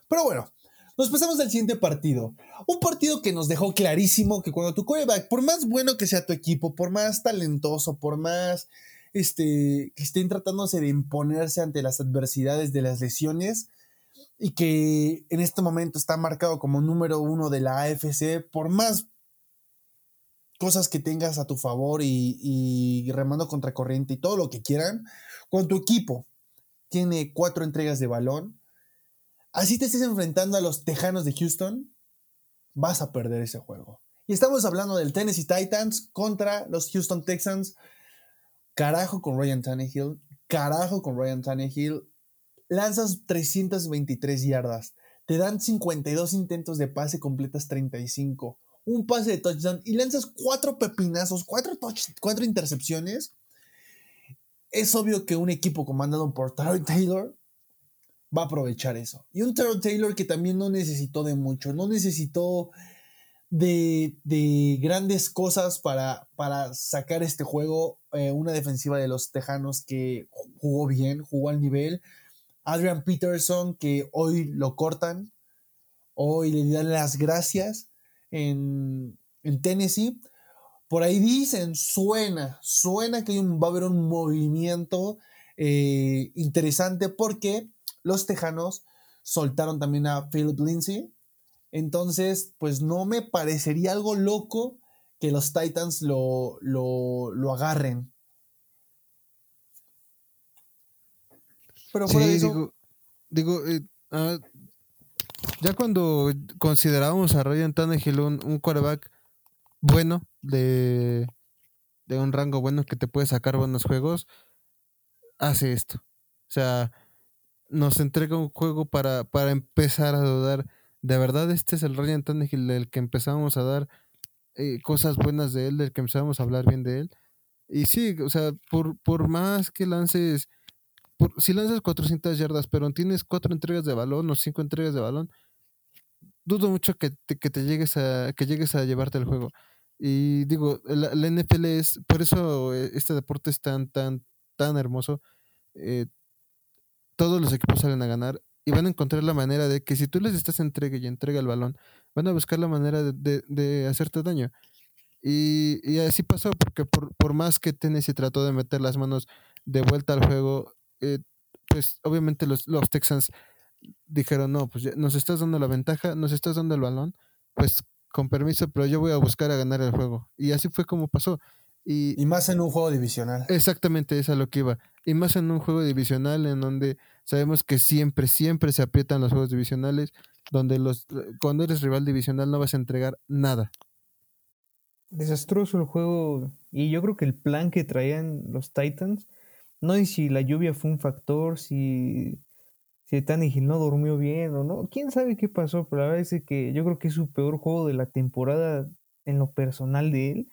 Speaker 1: Pero bueno, nos pasamos al siguiente partido. Un partido que nos dejó clarísimo que cuando tu quarterback, por más bueno que sea tu equipo, por más talentoso, por más este, que estén tratándose de imponerse ante las adversidades de las lesiones y que en este momento está marcado como número uno de la AFC, por más cosas que tengas a tu favor y, remando contra corriente y todo lo que quieran, cuando tu equipo tiene cuatro entregas de balón, así te estés enfrentando a los Tejanos de Houston, vas a perder ese juego. Y estamos hablando del Tennessee Titans contra los Houston Texans. Carajo con Ryan Tannehill, carajo con Ryan Tannehill. Lanzas 323 yardas, te dan 52 intentos de pase, completas 35 un pase de touchdown y lanzas cuatro pepinazos, cuatro, touch, cuatro intercepciones, es obvio que un equipo comandado por Tyrod Taylor va a aprovechar eso. Y un Terrell Taylor que también no necesitó de mucho, no necesitó de, grandes cosas para, para, sacar este juego. Eh, una defensiva de los Tejanos que jugó bien, jugó al nivel. Adrian Peterson que hoy lo cortan, hoy le dan las gracias en, en Tennessee. Por ahí dicen, suena, suena que va a haber un movimiento eh, interesante porque los Tejanos soltaron también a Philip Lindsay. Entonces, pues no me parecería algo loco que los Titans lo, lo, agarren.
Speaker 2: Pero por eso... Digo, eh, ah, ya cuando considerábamos a Ryan Tannehill un, un quarterback bueno, de, de un rango bueno que te puede sacar buenos juegos, hace esto. O sea, nos entrega un juego para, para empezar a dudar. De verdad, este es el Ryan Tannehill del que empezamos a dar eh, cosas buenas de él, del que empezamos a hablar bien de él. Y sí, o sea, por, por más que lances, por, si lanzas 400 yardas, pero tienes cuatro entregas de balón o cinco entregas de balón, dudo mucho que te, que te llegues a que llegues a llevarte el juego. Y digo, la, NFL es, por eso eh, este deporte es tan, tan, tan hermoso. Eh, todos los equipos salen a ganar y van a encontrar la manera de que si tú les estás entrega y entrega el balón, van a buscar la manera de, de, hacerte daño. Y, y, así pasó, porque por, por, más que Tennessee trató de meter las manos de vuelta al juego, eh, pues obviamente los, los Texans dijeron, no, pues nos estás dando la ventaja, nos estás dando el balón, pues con permiso, pero yo voy a buscar a ganar el juego. Y así fue como pasó.
Speaker 1: Y, más en un juego divisional.
Speaker 2: Exactamente, es a lo que iba. Y más en un juego divisional en donde sabemos que siempre, siempre se aprietan los juegos divisionales, donde los cuando eres rival divisional no vas a entregar nada.
Speaker 4: Desastroso el juego. Y yo creo que el plan que traían los Titans, no sé si la lluvia fue un factor, si, si Tannehill no durmió bien o no, quién sabe qué pasó, pero la verdad es que yo creo que es su peor juego de la temporada en lo personal de él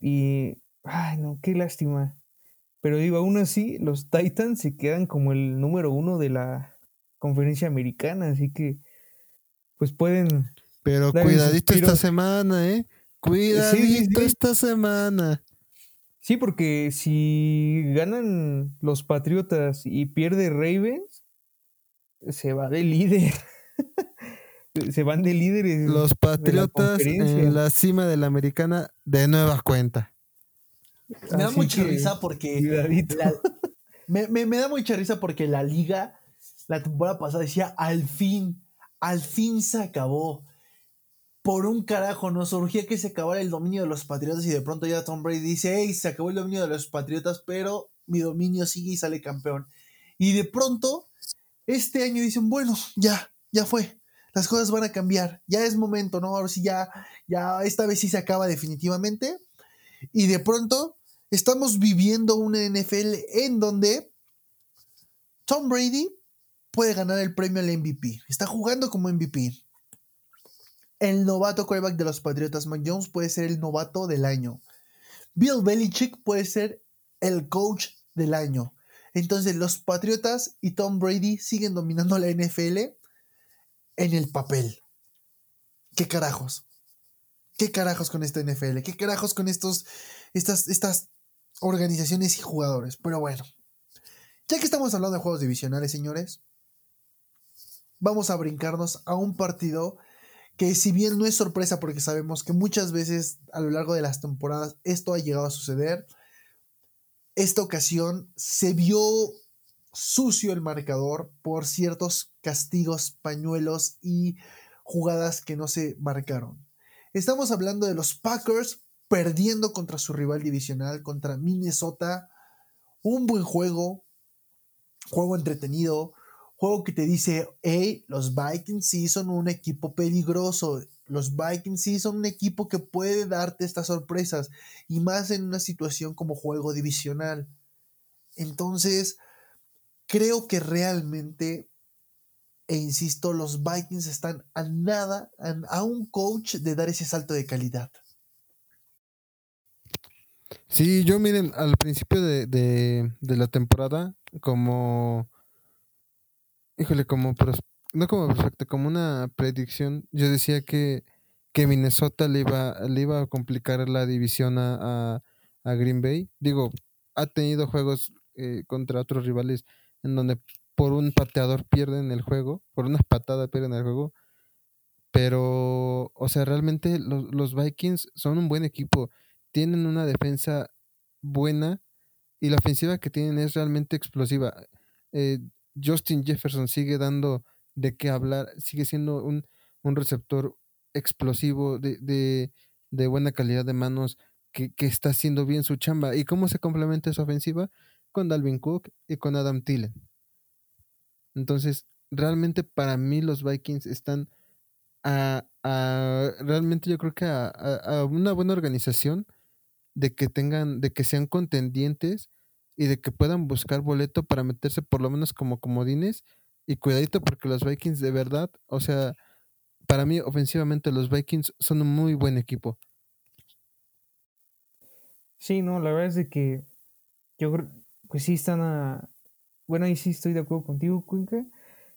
Speaker 4: y, ay, no, qué lástima. Pero digo, aún así, los Titans se quedan como el número uno de la conferencia americana, así que, pues pueden.
Speaker 2: Pero cuidadito esta semana, ¿eh? Cuidadito esta semana.
Speaker 4: Sí, porque si ganan los Patriotas y pierde Ravens, se va de líder. se van de líderes.
Speaker 2: Los Patriotas en la cima de la americana de nueva cuenta.
Speaker 1: Me da mucha risa porque. me, da mucha risa porque la liga, la temporada pasada decía: al fin, al fin se acabó. Por un carajo, nos surgía que se acabara el dominio de los Patriotas y de pronto ya Tom Brady dice: hey, se acabó el dominio de los Patriotas, pero mi dominio sigue y sale campeón. Y de pronto, este año dicen: bueno, ya, ya fue las cosas van a cambiar. Ya es momento, ¿no? Ahora sí, ya, ya esta vez sí se acaba definitivamente. Y de pronto estamos viviendo una NFL en donde Tom Brady puede ganar el premio al MVP. Está jugando como MVP. El novato quarterback de los Patriotas, Mac puede ser el novato del año. Bill Belichick puede ser el coach del año. Entonces los Patriotas y Tom Brady siguen dominando la NFL en el papel. ¿Qué carajos? ¿Qué carajos con esta NFL? ¿Qué carajos con estos, estas, estas organizaciones y jugadores? Pero bueno, ya que estamos hablando de juegos divisionales, señores, vamos a brincarnos a un partido que si bien no es sorpresa porque sabemos que muchas veces a lo largo de las temporadas esto ha llegado a suceder, esta ocasión se vio sucio el marcador por ciertos castigos, pañuelos y jugadas que no se marcaron. Estamos hablando de los Packers perdiendo contra su rival divisional, contra Minnesota. Un buen juego, juego entretenido, juego que te dice, hey, los Vikings sí son un equipo peligroso, los Vikings sí son un equipo que puede darte estas sorpresas, y más en una situación como juego divisional. Entonces, creo que realmente, e insisto, los Vikings están a nada, a, un coach de dar ese salto de calidad.
Speaker 2: Sí, yo miren, al principio de, la temporada, como híjole, como no como como una predicción, yo decía que, que Minnesota le iba, le iba a complicar la división a, a, Green Bay. Digo, ha tenido juegos eh, contra otros rivales en donde por un pateador pierden el juego, por una patada pierden el juego. Pero, o sea, realmente los, los Vikings son un buen equipo. Tienen una defensa buena y la ofensiva que tienen es realmente explosiva. Eh, Justin Jefferson sigue dando de qué hablar, sigue siendo un, receptor explosivo de, buena calidad de manos que, que, está haciendo bien su chamba. ¿Y cómo se complementa esa ofensiva? Con Dalvin Cook y con Adam Thielen. Entonces, realmente para mí los Vikings están a, realmente yo creo que a, una buena organización de que tengan, de que sean contendientes y de que puedan buscar boleto para meterse por lo menos como comodines y cuidadito porque los Vikings de verdad, o sea, para mí ofensivamente los Vikings son un muy buen equipo.
Speaker 4: Sí, no, la verdad es de que yo creo, pues sí están a, bueno, ahí sí estoy de acuerdo contigo, Cuenca.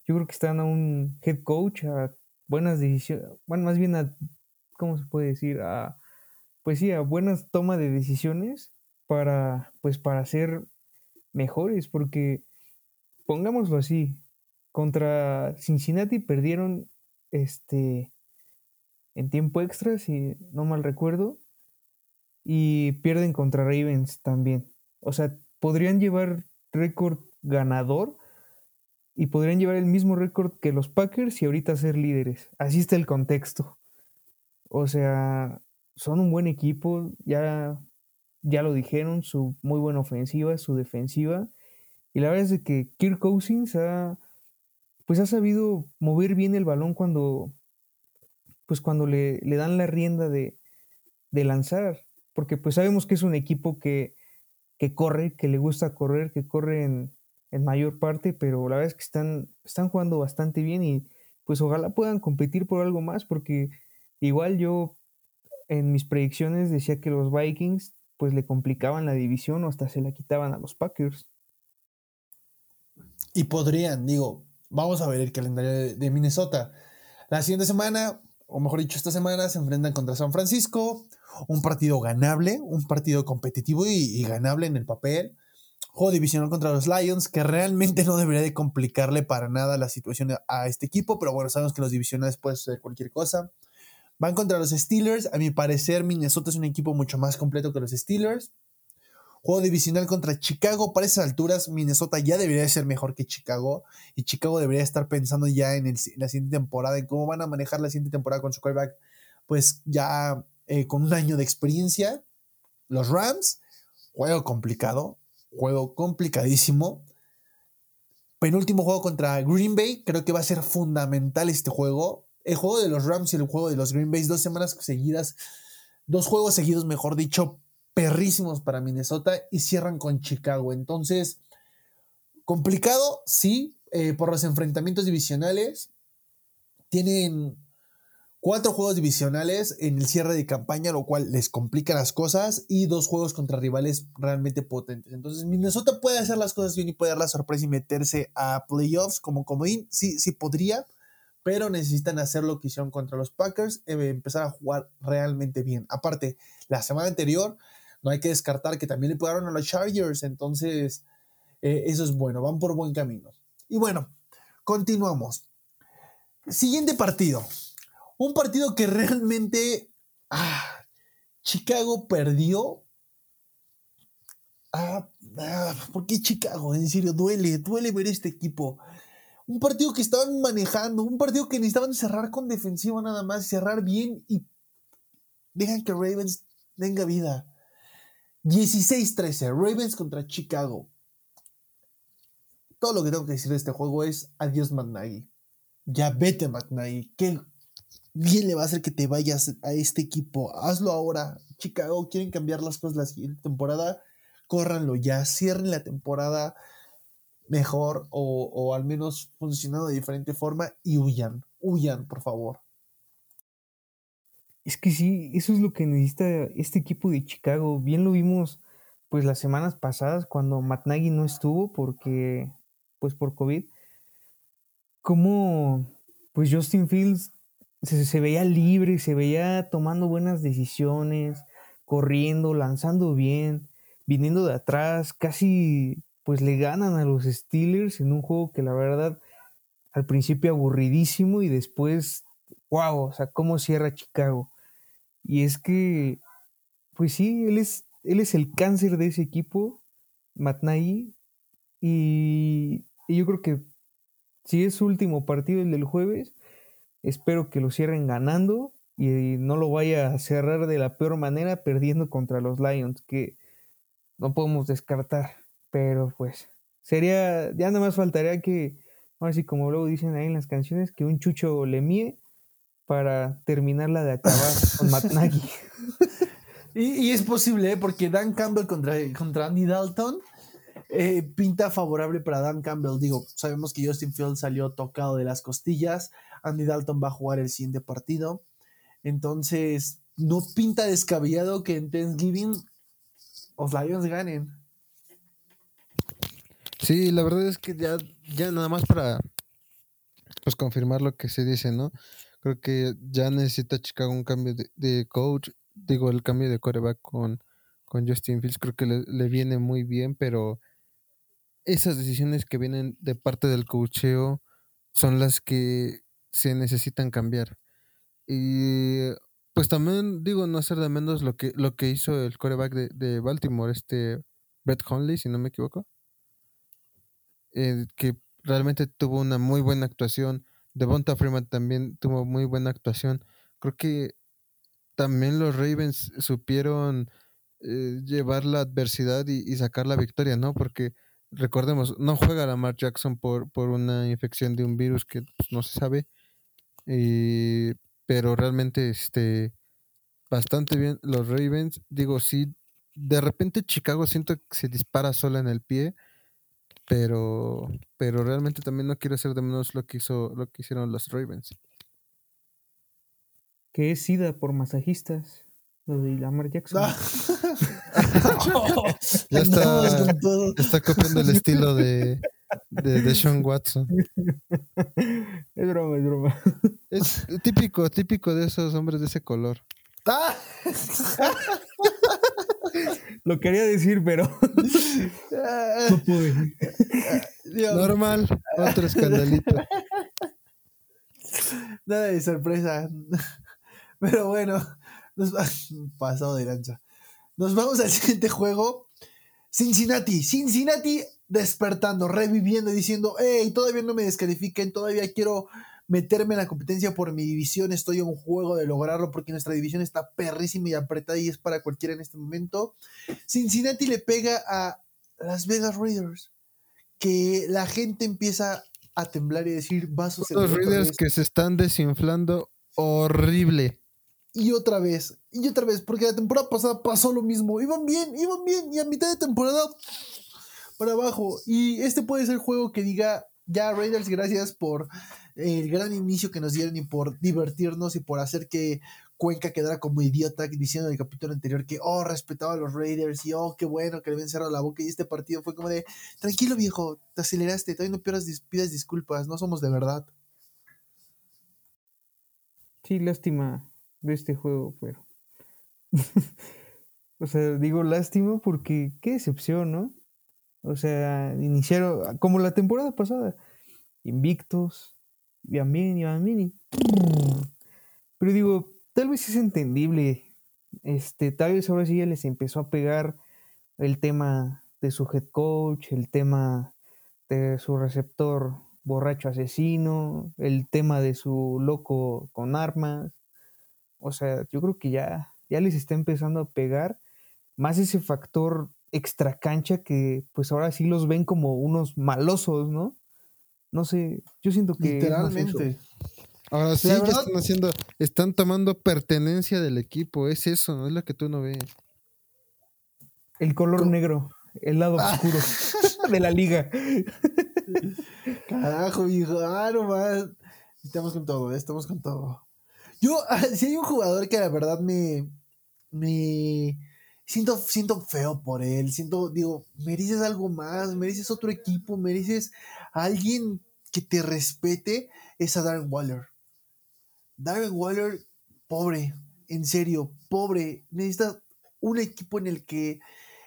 Speaker 4: Yo creo que están a un head coach, a buenas decisiones, bueno, más bien a, ¿cómo se puede decir? A, pues sí, a buenas tomas de decisiones para, pues para ser mejores, porque pongámoslo así, contra Cincinnati perdieron este en tiempo extra, si no mal recuerdo, y pierden contra Ravens también. O sea, podrían llevar récord ganador y podrían llevar el mismo récord que los Packers y ahorita ser líderes. Así está el contexto. O sea, son un buen equipo, ya, ya lo dijeron, su muy buena ofensiva, su defensiva. Y la verdad es que Kirk Cousins ha, pues ha sabido mover bien el balón cuando, pues cuando le, le dan la rienda de, de, lanzar. Porque pues sabemos que es un equipo que, que corre, que le gusta correr, que corre en, en mayor parte, pero la verdad es que están, están jugando bastante bien y pues ojalá puedan competir por algo más, porque igual yo en mis predicciones decía que los Vikings pues le complicaban la división o hasta se la quitaban a los Packers.
Speaker 1: Y podrían, digo, vamos a ver el calendario de, Minnesota. La siguiente semana, o mejor dicho, esta semana se enfrentan contra San Francisco, un partido ganable, un partido competitivo y ganable en el papel juego divisional contra los Lions, que realmente no debería de complicarle para nada la situación a este equipo, pero bueno, sabemos que los divisionales pueden ser cualquier cosa. Van contra los Steelers, a mi parecer Minnesota es un equipo mucho más completo que los Steelers. Juego divisional contra Chicago, para esas alturas Minnesota ya debería ser mejor que Chicago y Chicago debería estar pensando ya en, la siguiente temporada, en cómo van a manejar la siguiente temporada con su quarterback, pues ya eh, con un año de experiencia. Los Rams, juego complicado, juego complicadísimo. Penúltimo juego contra Green Bay, creo que va a ser fundamental este juego. El juego de los Rams y el juego de los Green Bay, dos semanas seguidas, dos juegos seguidos, mejor dicho, perrísimos para Minnesota y cierran con Chicago. Entonces, complicado, sí, eh, por los enfrentamientos divisionales. Tienen cuatro juegos divisionales en el cierre de campaña, lo cual les complica las cosas, y dos juegos contra rivales realmente potentes. Entonces, Minnesota puede hacer las cosas bien y puede dar la sorpresa y meterse a playoffs como comodín. Sí, sí podría, pero necesitan hacer lo que hicieron contra los Packers, eh, empezar a jugar realmente bien. Aparte, la semana anterior, no hay que descartar que también le pegaron a los Chargers, entonces eh, eso es bueno, van por buen camino. Y bueno, continuamos. Siguiente partido. Un partido que realmente ah, Chicago perdió. Ah, ah, ¿Por qué Chicago? En serio, duele, duele ver este equipo. Un partido que estaban manejando, un partido que necesitaban cerrar con defensiva nada más, cerrar bien y dejan que Ravens tenga vida. 16-13, Ravens contra Chicago. Todo lo que tengo que decir de este juego es adiós McNaghy. Ya vete McNaghy. Qué bien le va a hacer que te vayas a este equipo. Hazlo ahora. Chicago, quieren cambiar las cosas la siguiente temporada. Córranlo ya. Cierren la temporada mejor o, al menos funcionando de diferente forma y huyan. Huyan, por favor.
Speaker 4: Es que sí, eso es lo que necesita este equipo de Chicago. Bien lo vimos pues las semanas pasadas cuando Matt no estuvo porque pues por COVID cómo pues Justin Fields se, se veía libre, se veía tomando buenas decisiones, corriendo, lanzando bien, viniendo de atrás, casi pues le ganan a los Steelers en un juego que la verdad al principio aburridísimo y después, wow, o sea, cómo cierra Chicago. Y es que, pues sí, él es, él es el cáncer de ese equipo, Matt Nagy, y, y yo creo que si es su último partido el del jueves, espero que lo cierren ganando y no lo vaya a cerrar de la peor manera perdiendo contra los Lions, que no podemos descartar, pero pues sería, ya nada más faltaría que, ahora sí como luego dicen ahí en las canciones, que un chucho le mie para terminarla de acabar con Matt Nagy.
Speaker 1: Y, es posible, ¿eh? porque Dan Campbell contra, contra Andy Dalton eh, pinta favorable para Dan Campbell. Digo, sabemos que Justin Fields salió tocado de las costillas. Andy Dalton va a jugar el siguiente partido. Entonces, no pinta descabellado que en Thanksgiving los Lions ganen.
Speaker 2: Sí, la verdad es que ya, ya nada más para pues confirmar lo que se dice, ¿no? Creo que ya necesita Chicago un cambio de, de coach, digo, el cambio de coreback con, con Justin Fields, creo que le, le viene muy bien, pero esas decisiones que vienen de parte del coacheo son las que se necesitan cambiar. Y pues también digo, no hacer de menos lo que, lo que hizo el coreback de, de Baltimore, este Brett Hundley, si no me equivoco, eh, que realmente tuvo una muy buena actuación. Devonta Freeman también tuvo muy buena actuación. Creo que también los Ravens supieron eh, llevar la adversidad y, sacar la victoria, ¿no? Porque recordemos, no juega Lamar Jackson por, por una infección de un virus que pues, no se sabe. Y, pero realmente, este, bastante bien los Ravens. Digo, sí, de repente Chicago siento que se dispara sola en el pie, pero, pero realmente también no quiero hacer de menos lo que hizo, lo que hicieron los Ravens.
Speaker 4: Que es SIDA por masajistas, lo de Lamar Jackson.
Speaker 1: Ah.
Speaker 2: Ya está, está copiando el estilo de, de, de Sean Watson.
Speaker 4: es broma, es broma.
Speaker 2: Es típico, típico de esos hombres de ese color.
Speaker 4: Lo quería decir, pero no pude.
Speaker 1: Dios,
Speaker 2: Normal, otro escandalito.
Speaker 1: nada de sorpresa. Pero bueno, nos va- pasado de lanza. Nos vamos al siguiente juego. Cincinnati, Cincinnati despertando, reviviendo y diciendo, hey, todavía no me descalifiquen, todavía quiero meterme en la competencia por mi división, estoy en un juego de lograrlo porque nuestra división está perrísima y apretada y es para cualquiera en este momento. Cincinnati le pega a Las Vegas Raiders, que la gente empieza a temblar y decir, va a suceder
Speaker 2: Los Raiders
Speaker 1: vez".
Speaker 2: que se están desinflando horrible.
Speaker 1: y otra vez, y otra vez, porque la temporada pasada pasó lo mismo. Iban bien, iban bien, y a mitad de temporada para abajo. Y este puede ser el juego que diga, ya Raiders, gracias por el gran inicio que nos dieron y por divertirnos y por hacer que Cuenca quedara como idiota diciendo en el capítulo anterior que, oh, respetaba a los Raiders y, oh, qué bueno que le habían cerrado la boca. Y este partido fue como de, tranquilo viejo, te aceleraste, todavía no pierdas, pidas disculpas, no somos de verdad.
Speaker 4: Sí, lástima de este juego, pero. o sea, digo lástima porque qué decepción, ¿no? O sea, iniciaron como la temporada pasada, invictos, bien y. Pero digo, tal vez es entendible. Este, tal vez ahora sí ya les empezó a pegar el tema de su head coach, el tema de su receptor borracho asesino, el tema de su loco con armas. O sea, yo creo que ya, ya les está empezando a pegar más ese factor extra cancha que pues ahora sí los ven como unos malosos, ¿no? No sé, yo siento que... es.
Speaker 1: Literalmente.
Speaker 2: Ahora sí,
Speaker 1: La verdad-
Speaker 2: están haciendo, están tomando pertenencia del equipo. Es eso, no es lo que tú no ves.
Speaker 4: El color
Speaker 1: Co-
Speaker 4: negro, el lado
Speaker 1: Ah.
Speaker 4: oscuro de la liga.
Speaker 1: Carajo, viejo. Ah, no más. Estamos con todo, eh, estamos con todo. Yo, si hay un jugador que la verdad me. Me. Siento, siento feo por él. Siento, digo, mereces algo más, mereces otro equipo, mereces a alguien que te respete es a Darren Waller. Darren Waller, pobre, en serio, pobre. Necesita un equipo en el que,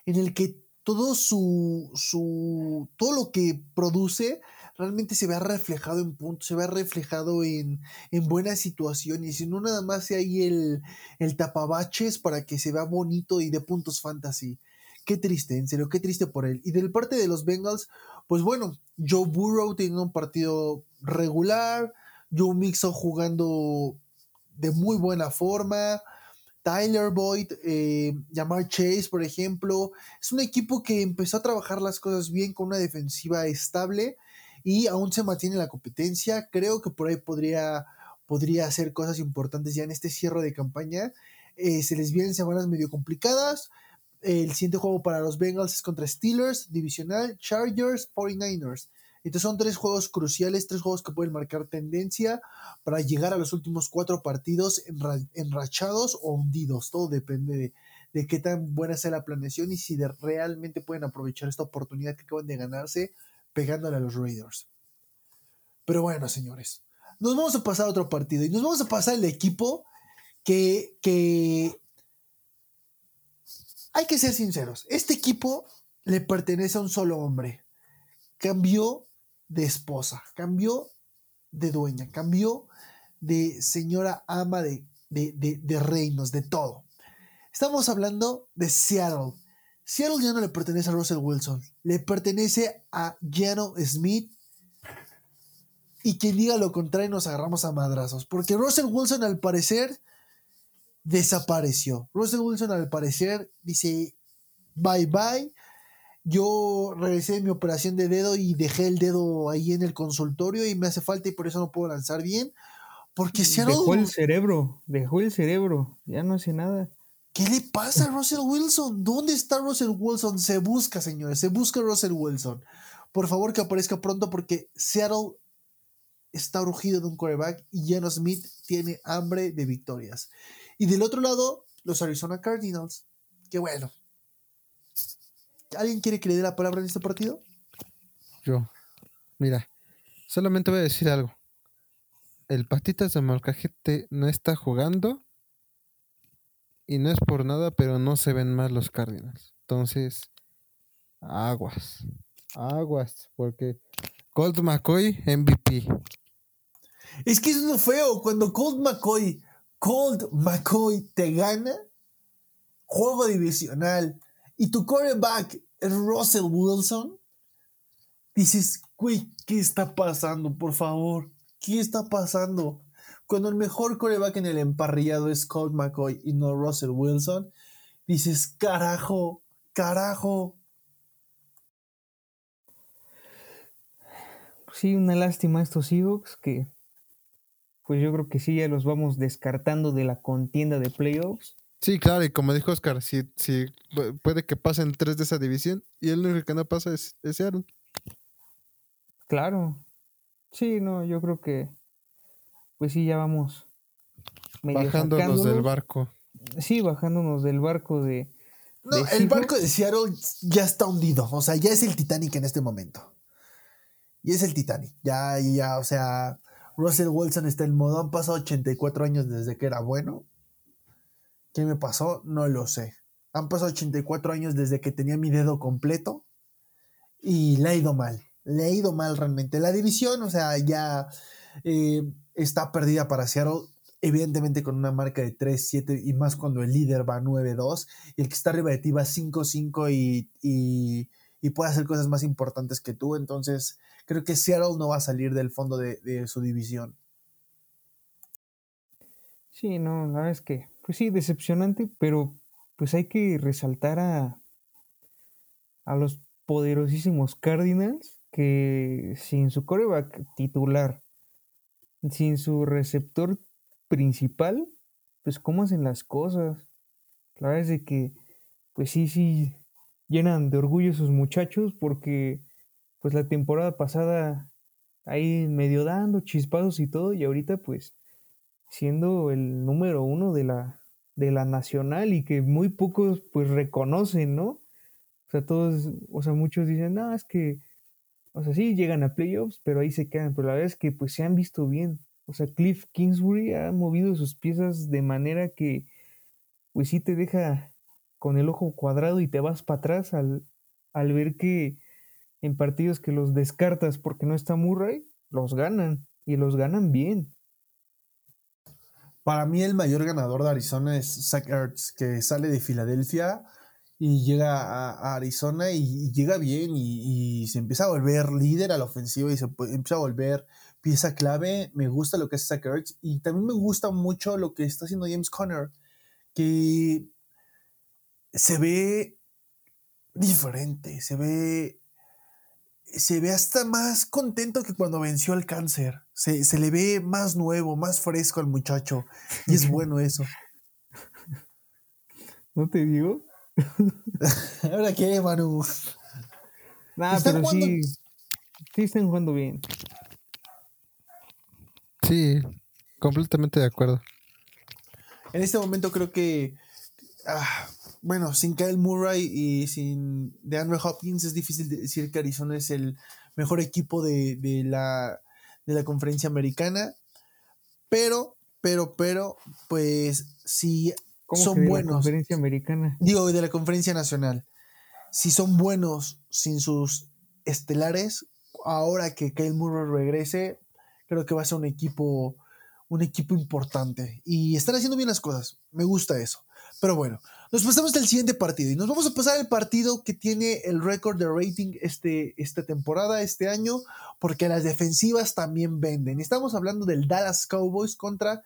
Speaker 1: en el que todo su, su, todo lo que produce realmente se vea reflejado en puntos, se vea reflejado en, en buenas situaciones, y no nada más sea ahí el, el tapabaches para que se vea bonito y de puntos fantasy. Qué triste, en serio, qué triste por él. Y del parte de los Bengals, pues bueno, Joe Burrow tiene un partido regular, Joe Mixon jugando de muy buena forma, Tyler Boyd, eh, Jamar Chase, por ejemplo. Es un equipo que empezó a trabajar las cosas bien con una defensiva estable y aún se mantiene la competencia. Creo que por ahí podría, podría hacer cosas importantes ya en este cierre de campaña. Eh, se les vienen semanas medio complicadas. El siguiente juego para los Bengals es contra Steelers, Divisional, Chargers, 49ers. Entonces son tres juegos cruciales, tres juegos que pueden marcar tendencia para llegar a los últimos cuatro partidos enrachados o hundidos. Todo depende de, qué tan buena sea la planeación y si realmente pueden aprovechar esta oportunidad que acaban de ganarse pegándole a los Raiders. Pero bueno, señores, nos vamos a pasar a otro partido y nos vamos a pasar el equipo que, que hay que ser sinceros, este equipo le pertenece a un solo hombre. Cambió de esposa, cambió de dueña, cambió de señora ama de, reinos, de todo. Estamos hablando de Seattle. Seattle ya no le pertenece a Russell Wilson, le pertenece a Jano Smith. Y quien diga lo contrario nos agarramos a madrazos. Porque Russell Wilson al parecer desapareció. Russell Wilson al parecer dice bye bye. Yo regresé de mi operación de dedo y dejé el dedo ahí en el consultorio y me hace falta y por eso no puedo lanzar bien. Porque se
Speaker 4: Dejó el cerebro, dejó el cerebro, ya no hace nada.
Speaker 1: ¿Qué le pasa a Russell Wilson? ¿Dónde está Russell Wilson? Se busca, señores, se busca Russell Wilson. Por favor que aparezca pronto porque Seattle está urgido de un quarterback y Jano Smith tiene hambre de victorias. Y del otro lado, los Arizona Cardinals. Qué bueno. ¿Alguien quiere que le dé la palabra en este partido?
Speaker 2: Yo. Mira, solamente voy a decir algo. El Patitas de Molcajete no está jugando. Y no es por nada, pero no se ven más los Cardinals. Entonces, aguas. Aguas. Porque Colt McCoy, MVP.
Speaker 1: Es que es lo feo. Cuando Colt McCoy Colt McCoy te gana, juego divisional, y tu quarterback es Russell Wilson, dices, güey, ¿qué está pasando? Por favor, ¿qué está pasando? Cuando el mejor quarterback en el emparrillado es Colt McCoy y no Russell Wilson, dices, carajo, carajo.
Speaker 4: Sí, una lástima estos Seahawks que pues yo creo que sí, ya los vamos descartando de la contienda de playoffs.
Speaker 2: Sí, claro, y como dijo Oscar, si, si puede que pasen tres de esa división y el único que no pasa es, Seattle.
Speaker 4: Claro. Sí, no, yo creo que pues sí, ya vamos
Speaker 2: bajándonos del barco.
Speaker 4: Sí, bajándonos del barco de...
Speaker 1: No, el barco de Seattle ya está hundido, o sea, ya es el Titanic en este momento. Y es el Titanic, ya, ya, o sea, Russell Wilson está en modo. Han pasado 84 años desde que era bueno. ¿Qué me pasó? No lo sé. Han pasado 84 años desde que tenía mi dedo completo. Y le ha ido mal. Le ha ido mal realmente. La división, o sea, ya eh, está perdida para Seattle. Evidentemente con una marca de 3-7 y más cuando el líder va 9-2 y el que está arriba de ti va 5-5 y, y, y puede hacer cosas más importantes que tú. Entonces, creo que Seattle no va a salir del fondo de, su división.
Speaker 4: Sí, no, la verdad es que, pues sí, decepcionante, pero pues hay que resaltar a, a los poderosísimos Cardinals que sin su coreback titular, sin su receptor principal, pues cómo hacen las cosas. La verdad es que, pues sí, sí, llenan de orgullo sus muchachos porque pues la temporada pasada ahí medio dando chispazos y todo, y ahorita pues siendo el número uno de la, de la nacional y que muy pocos pues reconocen, ¿no? O sea, todos, o sea, muchos dicen, no, es que, o sea, sí llegan a playoffs, pero ahí se quedan. Pero la verdad es que pues se han visto bien. O sea, Cliff Kingsbury ha movido sus piezas de manera que pues sí te deja con el ojo cuadrado y te vas para atrás al, al ver que en partidos que los descartas porque no está Murray, los ganan y los ganan bien.
Speaker 1: Para mí el mayor ganador de Arizona es Zach Ertz, que sale de Filadelfia y llega a, Arizona y, llega bien y, se empieza a volver líder a la ofensiva y se empieza a volver pieza clave. Me gusta lo que es Zach Ertz y también me gusta mucho lo que está haciendo James Conner, que se ve diferente, se ve se ve hasta más contento que cuando venció el cáncer. Se, le ve más nuevo, más fresco al muchacho. Y es bueno eso.
Speaker 4: ¿No te digo?
Speaker 1: ¿Ahora qué, Manu?
Speaker 4: Nah, pero sí, sí están jugando bien.
Speaker 2: Sí, completamente de acuerdo.
Speaker 1: En este momento creo que ah, bueno, sin Kyle Murray y sin DeAndre Hopkins es difícil decir que Arizona es el mejor equipo de, la, de la conferencia americana. Pero, pero, pero, pues si son buenos. De la
Speaker 4: conferencia americana.
Speaker 1: Digo, de la conferencia nacional. Si son buenos sin sus estelares, ahora que Kyle Murray regrese, creo que va a ser un equipo, un equipo importante. Y están haciendo bien las cosas. Me gusta eso. Pero bueno, nos pasamos al siguiente partido y nos vamos a pasar al partido que tiene el récord de rating este, esta temporada, este año, porque las defensivas también venden. Estamos hablando del Dallas Cowboys contra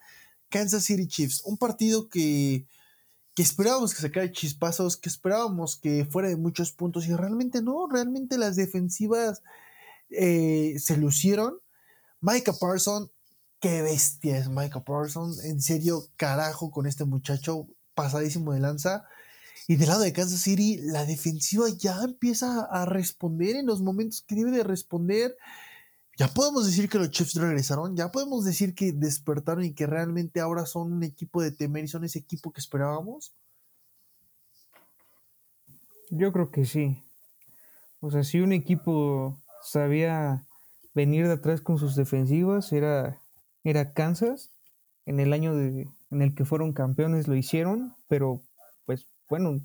Speaker 1: Kansas City Chiefs, un partido que, que esperábamos que sacara chispazos, que esperábamos que fuera de muchos puntos y realmente no, realmente las defensivas eh, se lucieron. Micah Parsons, qué bestia es Micah Parsons, en serio, carajo con este muchacho pasadísimo de lanza. Y del lado de Kansas City, la defensiva ya empieza a responder en los momentos que debe de responder. Ya podemos decir que los Chiefs regresaron, ya podemos decir que despertaron y que realmente ahora son un equipo de temer y son ese equipo que esperábamos.
Speaker 4: Yo creo que sí. O sea, si un equipo sabía venir de atrás con sus defensivas, era, era Kansas en el año de, en el que fueron campeones lo hicieron, pero pues bueno,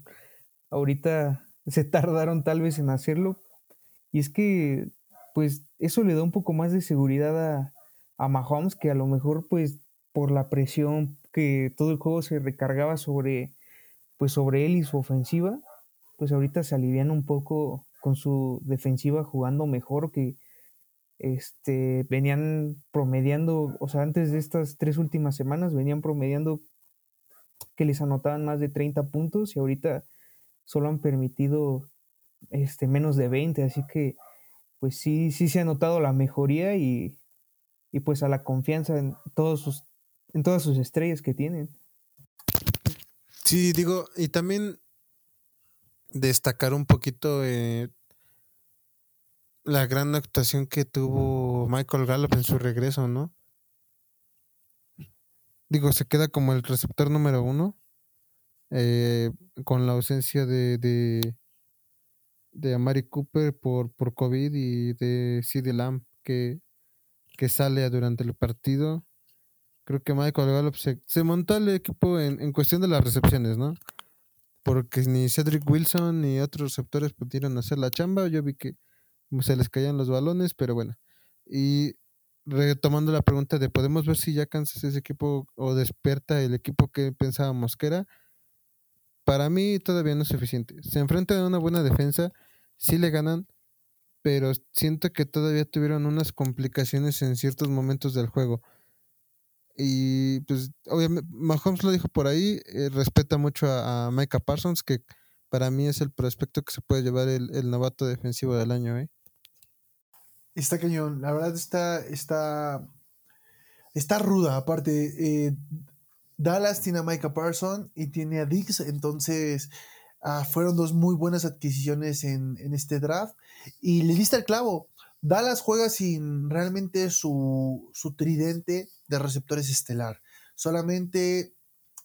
Speaker 4: ahorita se tardaron tal vez en hacerlo. Y es que pues eso le da un poco más de seguridad a, a Mahomes, que a lo mejor pues por la presión que todo el juego se recargaba sobre pues sobre él y su ofensiva, pues ahorita se alivian un poco con su defensiva jugando mejor que este, venían promediando, o sea, antes de estas tres últimas semanas venían promediando que les anotaban más de 30 puntos y ahorita solo han permitido este, menos de 20, así que pues sí, sí se ha notado la mejoría y, y pues a la confianza en, todos sus, en todas sus estrellas que tienen.
Speaker 2: Sí, digo, y también destacar un poquito eh, la gran actuación que tuvo Michael Gallup en su regreso, ¿no? Digo, se queda como el receptor número uno, eh, con la ausencia de, de, de Amari Cooper por, por COVID y de CD Lamb que, que sale durante el partido. Creo que Michael Gallup se, se montó el equipo en, en cuestión de las recepciones, ¿no? Porque ni Cedric Wilson ni otros receptores pudieron hacer la chamba. Yo vi que se les caían los balones, pero bueno. Y retomando la pregunta de podemos ver si ya cansas ese equipo o despierta el equipo que pensábamos que era. Para mí todavía no es suficiente. Se enfrentan a una buena defensa, sí le ganan, pero siento que todavía tuvieron unas complicaciones en ciertos momentos del juego. Y pues obviamente Mahomes lo dijo por ahí, eh, respeta mucho a, Micah Parsons, que para mí es el prospecto que se puede llevar el, el novato defensivo del año. ¿eh?
Speaker 1: Está cañón. La verdad está, está, está ruda. Aparte, eh, Dallas tiene a Micah Parson y tiene a Dix. Entonces, ah, fueron dos muy buenas adquisiciones en, este draft. Y le diste el clavo. Dallas juega sin realmente su, tridente de receptores estelar. Solamente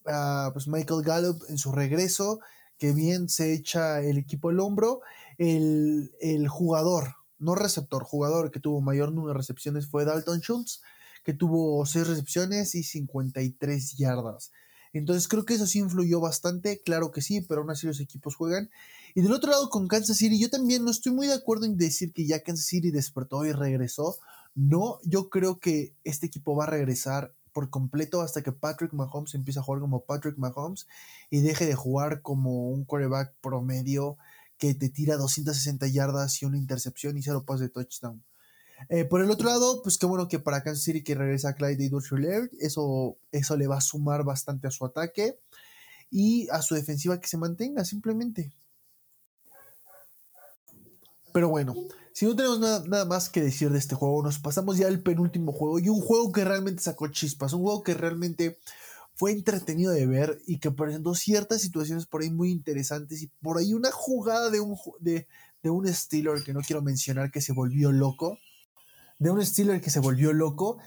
Speaker 1: ah, pues Michael Gallup en su regreso, que bien se echa el equipo al hombro. El, el jugador no receptor, jugador que tuvo mayor número de recepciones fue Dalton Schultz, que tuvo 6 recepciones y 53 yardas. Entonces creo que eso sí influyó bastante, claro que sí, pero aún así los equipos juegan. Y del otro lado con Kansas City, yo también no estoy muy de acuerdo en decir que ya Kansas City despertó y regresó. No, yo creo que este equipo va a regresar por completo hasta que Patrick Mahomes empiece a jugar como Patrick Mahomes y deje de jugar como un quarterback promedio que te tira 260 yardas y una intercepción y cero pases de touchdown. Eh, por el otro lado, pues qué bueno que para Kansas City que regresa Clyde edwards eso, eso le va a sumar bastante a su ataque y a su defensiva que se mantenga simplemente. Pero bueno, si no tenemos nada, más que decir de este juego, nos pasamos ya al penúltimo juego y un juego que realmente sacó chispas, un juego que realmente fue entretenido de ver y que presentó ciertas situaciones por ahí muy interesantes y por ahí una jugada de un, de, un Steeler que no quiero mencionar que se volvió loco, de un Steeler que se volvió loco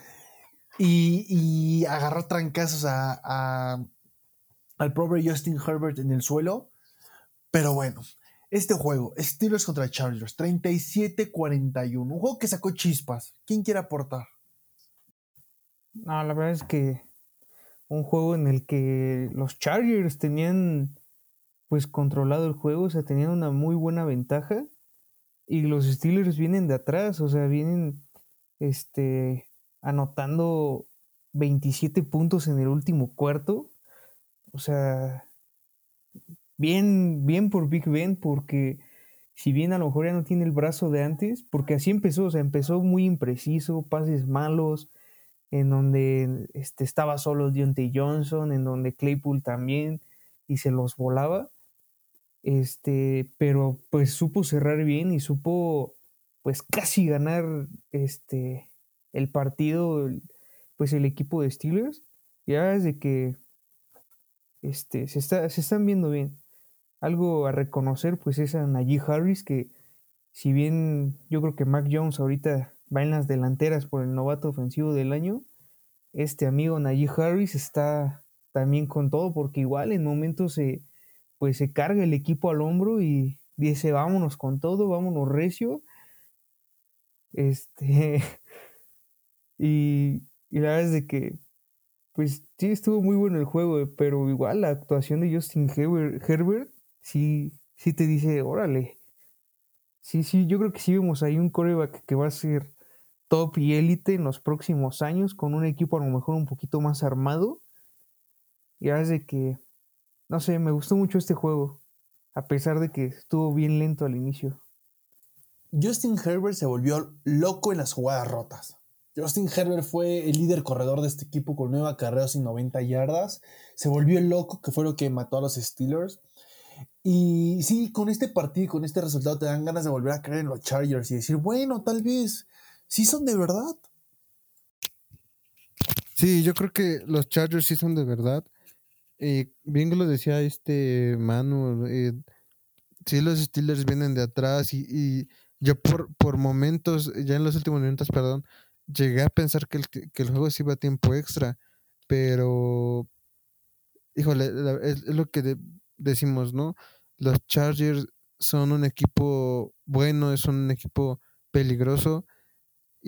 Speaker 1: y, agarró trancazos a, al pobre Justin Herbert en el suelo, pero bueno. Este juego, Steelers contra Chargers, 37-41. Un juego que sacó chispas. ¿Quién quiere aportar?
Speaker 4: No, la verdad es que un juego en el que los Chargers tenían pues controlado el juego, o sea, tenían una muy buena ventaja y los Steelers vienen de atrás, o sea, vienen este anotando 27 puntos en el último cuarto. O sea, bien, bien por Big Ben, porque si bien a lo mejor ya no tiene el brazo de antes, porque así empezó, o sea, empezó muy impreciso, pases malos, en donde este, estaba solo Deontay Johnson, en donde Claypool también, y se los volaba. Este, pero pues supo cerrar bien y supo pues casi ganar este el partido pues el equipo de Steelers ya desde que este se, está, se están viendo bien algo a reconocer pues es a Najee Harris que si bien yo creo que Mac Jones ahorita va en las delanteras por el novato ofensivo del año, este amigo Najee Harris está también con todo porque igual en momentos se pues se carga el equipo al hombro y dice vámonos con todo, vámonos recio. Este y, y la verdad es de que pues sí estuvo muy bueno el juego, pero igual la actuación de Justin Herbert sí, sí te dice, órale. Sí, sí, yo creo que sí vemos ahí un coreback que va a ser top y élite en los próximos años, con un equipo a lo mejor un poquito más armado. Y hace que, no sé, me gustó mucho este juego, a pesar de que estuvo bien lento al inicio.
Speaker 1: Justin Herbert se volvió loco en las jugadas rotas. Justin Herbert fue el líder corredor de este equipo con nueva carrera sin 90 yardas. Se volvió loco, que fue lo que mató a los Steelers. Y sí, con este partido y con este resultado te dan ganas de volver a creer en los Chargers y decir, bueno, tal vez sí son de verdad.
Speaker 2: Sí, yo creo que los Chargers sí son de verdad. Y bien lo decía este Manu, eh, sí los Steelers vienen de atrás y, yo por, por momentos, ya en los últimos minutos, perdón, llegué a pensar que el, que el juego se iba a tiempo extra, pero híjole, es, lo que decimos, ¿no? los Chargers son un equipo bueno, es un equipo peligroso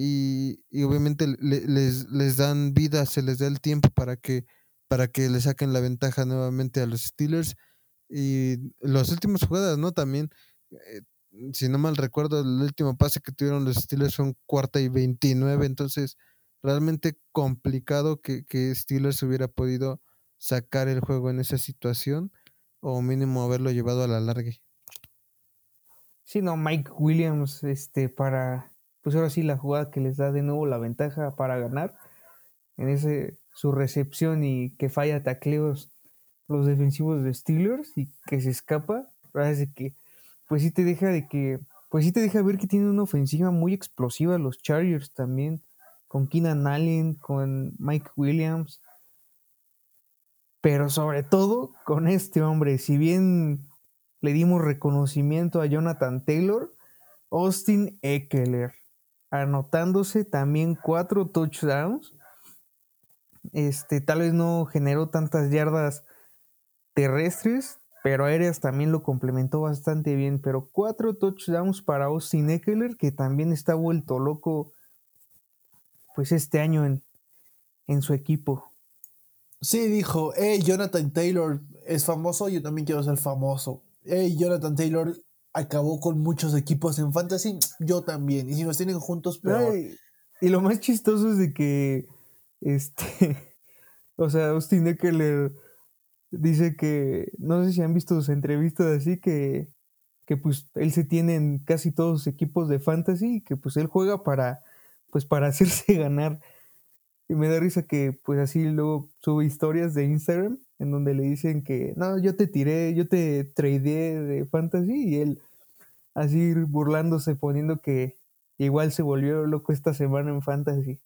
Speaker 2: y, obviamente les, les, dan vida, se les da el tiempo para que, para que le saquen la ventaja nuevamente a los Steelers. Y las últimas jugadas, ¿no? También, eh, si no mal recuerdo, el último pase que tuvieron los Steelers son cuarta y 29, entonces realmente complicado que, que Steelers hubiera podido sacar el juego en esa situación o mínimo haberlo llevado a la larga.
Speaker 4: Sí, no, Mike Williams, este, para, pues ahora sí, la jugada que les da de nuevo la ventaja para ganar, en ese, su recepción y que falla tacleos los defensivos de Steelers y que se escapa, parece que, pues sí te deja de que, pues sí te deja ver que tiene una ofensiva muy explosiva los Chargers también, con Keenan Allen, con Mike Williams, pero sobre todo con este hombre, si bien le dimos reconocimiento a Jonathan Taylor, Austin Eckler, anotándose también cuatro touchdowns. Este, tal vez no generó tantas yardas terrestres, pero aéreas también lo complementó bastante bien. Pero cuatro touchdowns para Austin Eckler, que también está vuelto loco, pues este año en, en su equipo.
Speaker 1: Sí, dijo, hey, Jonathan Taylor es famoso, yo también quiero ser famoso. Hey, Jonathan Taylor acabó con muchos equipos en fantasy, yo también. Y si nos tienen juntos, pero...
Speaker 4: y lo más chistoso es de que, este, o sea, Austin Eckler dice que, no sé si han visto sus entrevistas así, que, que pues él se tiene en casi todos sus equipos de fantasy y que pues él juega para, pues para hacerse ganar. Y me da risa que pues así luego sube historias de Instagram en donde le dicen que, no, yo te tiré, yo te tradeé de fantasy y él así burlándose, poniendo que igual se volvió loco esta semana en fantasy.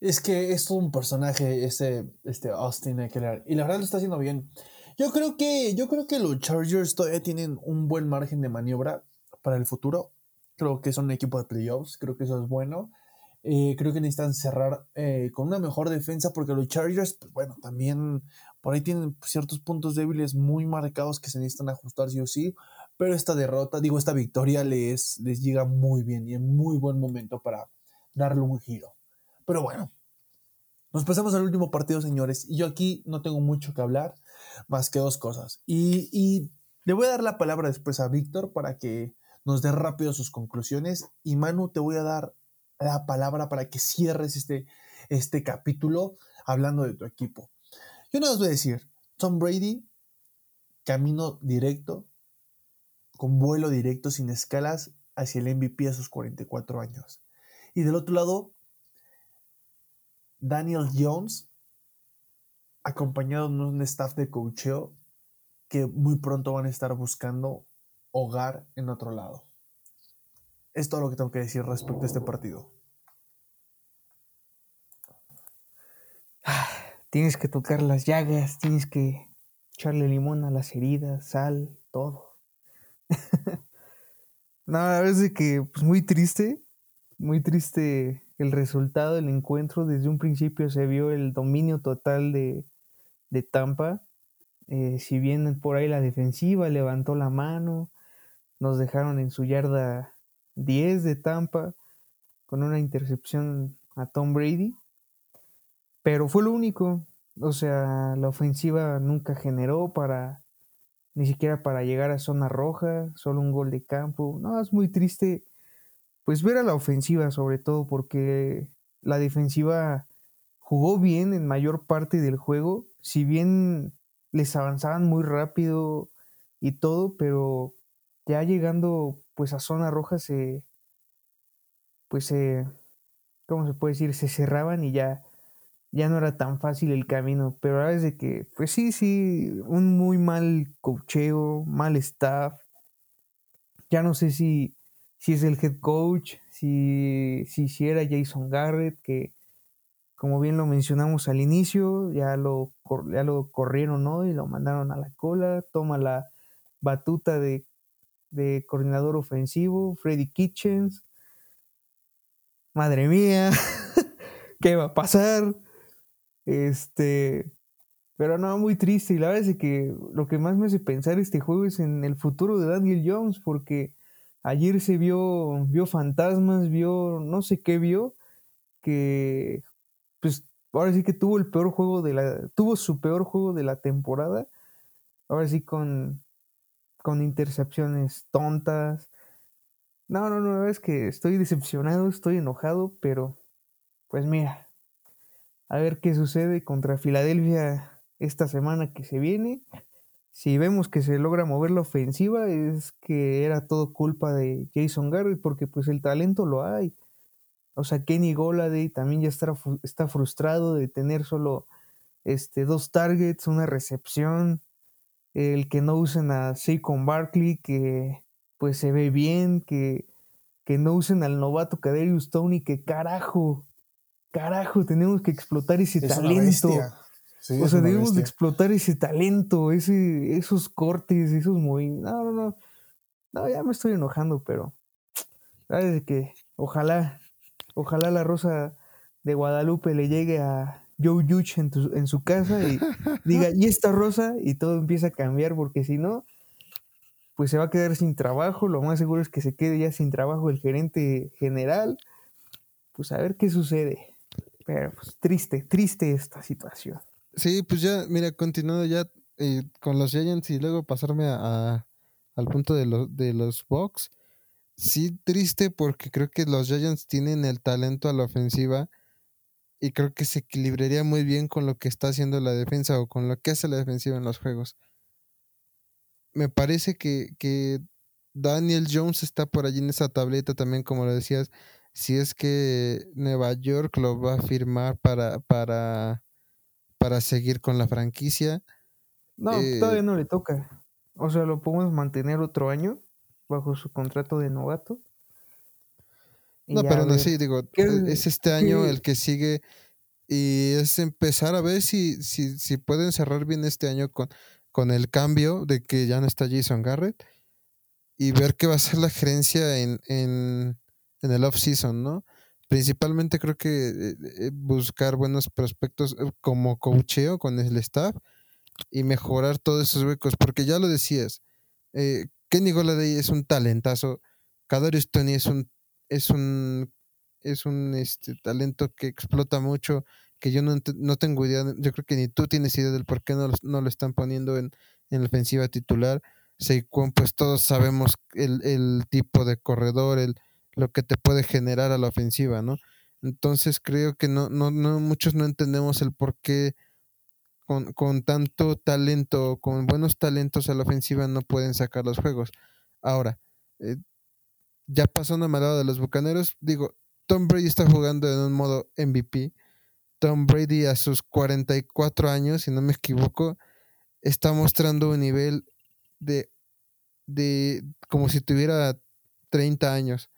Speaker 1: Es que es un personaje este, este Austin Eckler. Y la verdad lo está haciendo bien. Yo creo que, yo creo que los Chargers todavía tienen un buen margen de maniobra para el futuro. Creo que son un equipo de playoffs. Creo que eso es bueno. Eh, creo que necesitan cerrar eh, con una mejor defensa porque los Chargers, pues, bueno, también por ahí tienen ciertos puntos débiles muy marcados que se necesitan ajustar sí o sí. Pero esta derrota, digo, esta victoria les, les llega muy bien y en muy buen momento para darle un giro. Pero bueno, nos pasamos al último partido, señores. Y yo aquí no tengo mucho que hablar, más que dos cosas. Y, le voy a dar la palabra después a Víctor para que nos dé rápido sus conclusiones. Y Manu, te voy a dar la palabra para que cierres este, este capítulo hablando de tu equipo. Yo no os voy a decir, Tom Brady, camino directo, con vuelo directo, sin escalas, hacia el MVP a sus 44 años. Y del otro lado, Daniel Jones, acompañado de un staff de coacheo que muy pronto van a estar buscando hogar en otro lado. Es todo lo que tengo que decir respecto a este partido.
Speaker 4: Tienes que tocar las llagas, tienes que echarle limón a las heridas, sal, todo. no, la verdad es que pues muy triste, muy triste el resultado del encuentro. Desde un principio se vio el dominio total de, Tampa. Eh, si bien por ahí la defensiva levantó la mano, nos dejaron en su yarda 10 de Tampa con una intercepción a Tom Brady. Pero fue lo único. O sea, la ofensiva nunca generó para ni siquiera para llegar a zona roja, solo un gol de campo. No, es muy triste pues ver a la ofensiva sobre todo porque la defensiva jugó bien en mayor parte del juego, si bien les avanzaban muy rápido y todo, pero ya llegando pues a zona roja se pues se ¿cómo se puede decir? se cerraban y ya ya no era tan fácil el camino, pero ahora es de que pues sí, sí, un muy mal cocheo, mal staff. Ya no sé si si es el head coach, si, si, era Jason Garrett, que como bien lo mencionamos al inicio, ya lo, ya lo corrieron ¿no? y lo mandaron a la cola, toma la batuta de, de coordinador ofensivo, Freddy Kitchens. Madre mía, ¿qué va a pasar? Este, pero no, muy triste. Y la verdad es que lo que más me hace pensar este juego es en el futuro de Daniel Jones, porque Ayer se vio, vio fantasmas, vio no sé qué vio, que pues ahora sí que tuvo el peor juego de la, tuvo su peor juego de la temporada. Ahora sí con, con intercepciones tontas. No, no, no, es que estoy decepcionado, estoy enojado, pero pues mira, a ver qué sucede contra Filadelfia esta semana que se viene si vemos que se logra mover la ofensiva, es que era todo culpa de Jason Garrett, porque pues el talento lo hay. O sea, Kenny Goladay también ya está, está frustrado de tener solo este, dos targets, una recepción. El que no usen a Saquon Barkley, que pues se ve bien, que, que no usen al novato Kaderius Tony, que carajo, carajo, tenemos que explotar ese talento o sea, debemos de explotar ese talento, ese, esos cortes, esos movimientos. No, no, no. No, ya me estoy enojando, pero. ¿Sabes que Ojalá, ojalá la rosa de Guadalupe le llegue a Joe Yuch en, tu- en su casa y diga, y esta rosa, y todo empieza a cambiar, porque si no, pues se va a quedar sin trabajo. Lo más seguro es que se quede ya sin trabajo el gerente general. Pues a ver qué sucede. Pues triste, triste esta situación.
Speaker 2: Sí, pues ya, mira, continuando ya eh, con los Giants y luego pasarme a, al punto de, de los Bucks. Sí, triste porque creo que los Giants tienen el talento a la ofensiva y creo que se equilibraría muy bien con lo que está haciendo la defensa o con lo que hace la defensiva en los juegos. Me parece que, que Daniel Jones está por allí en esa tableta también, como lo decías. Si es que Nueva York lo va a firmar para, para, para seguir con la franquicia.
Speaker 4: No,
Speaker 2: Eh,
Speaker 4: todavía no le toca. O sea, lo podemos mantener otro año bajo su contrato de novato.
Speaker 2: No, pero no, sí, digo,
Speaker 4: ¿Qué-
Speaker 2: e- es este año
Speaker 4: qué-
Speaker 2: el que sigue y es empezar a ver si, si, si pueden cerrar bien este año con, con el cambio de que ya no está Jason Garrett y ver qué va a ser la gerencia en, en, en el off-season, ¿no? Principalmente creo que eh, eh, buscar buenos prospectos eh, como coacheo con el staff y mejorar todos esos huecos, porque ya lo decías, eh, Kenny Goladay es un talentazo, Kadarius Tony es un es un es un este, talento que explota mucho, que yo no, no tengo idea, yo creo que ni tú tienes idea del por qué no, no lo están poniendo en, en la ofensiva titular. Saquon, pues todos sabemos el, el tipo de corredor, el, lo que te puede generar a la ofensiva, ¿no? Entonces creo que no, no, no, muchos no entendemos el por qué con, con tanto talento, con buenos talentos a la ofensiva no pueden sacar los juegos. Ahora, eh, ya pasando al lado de los bucaneros, digo, Tom Brady está jugando en un modo MVP. Tom Brady a sus 44 años, si no me equivoco, está mostrando un nivel de, de como si tuviera 30 años.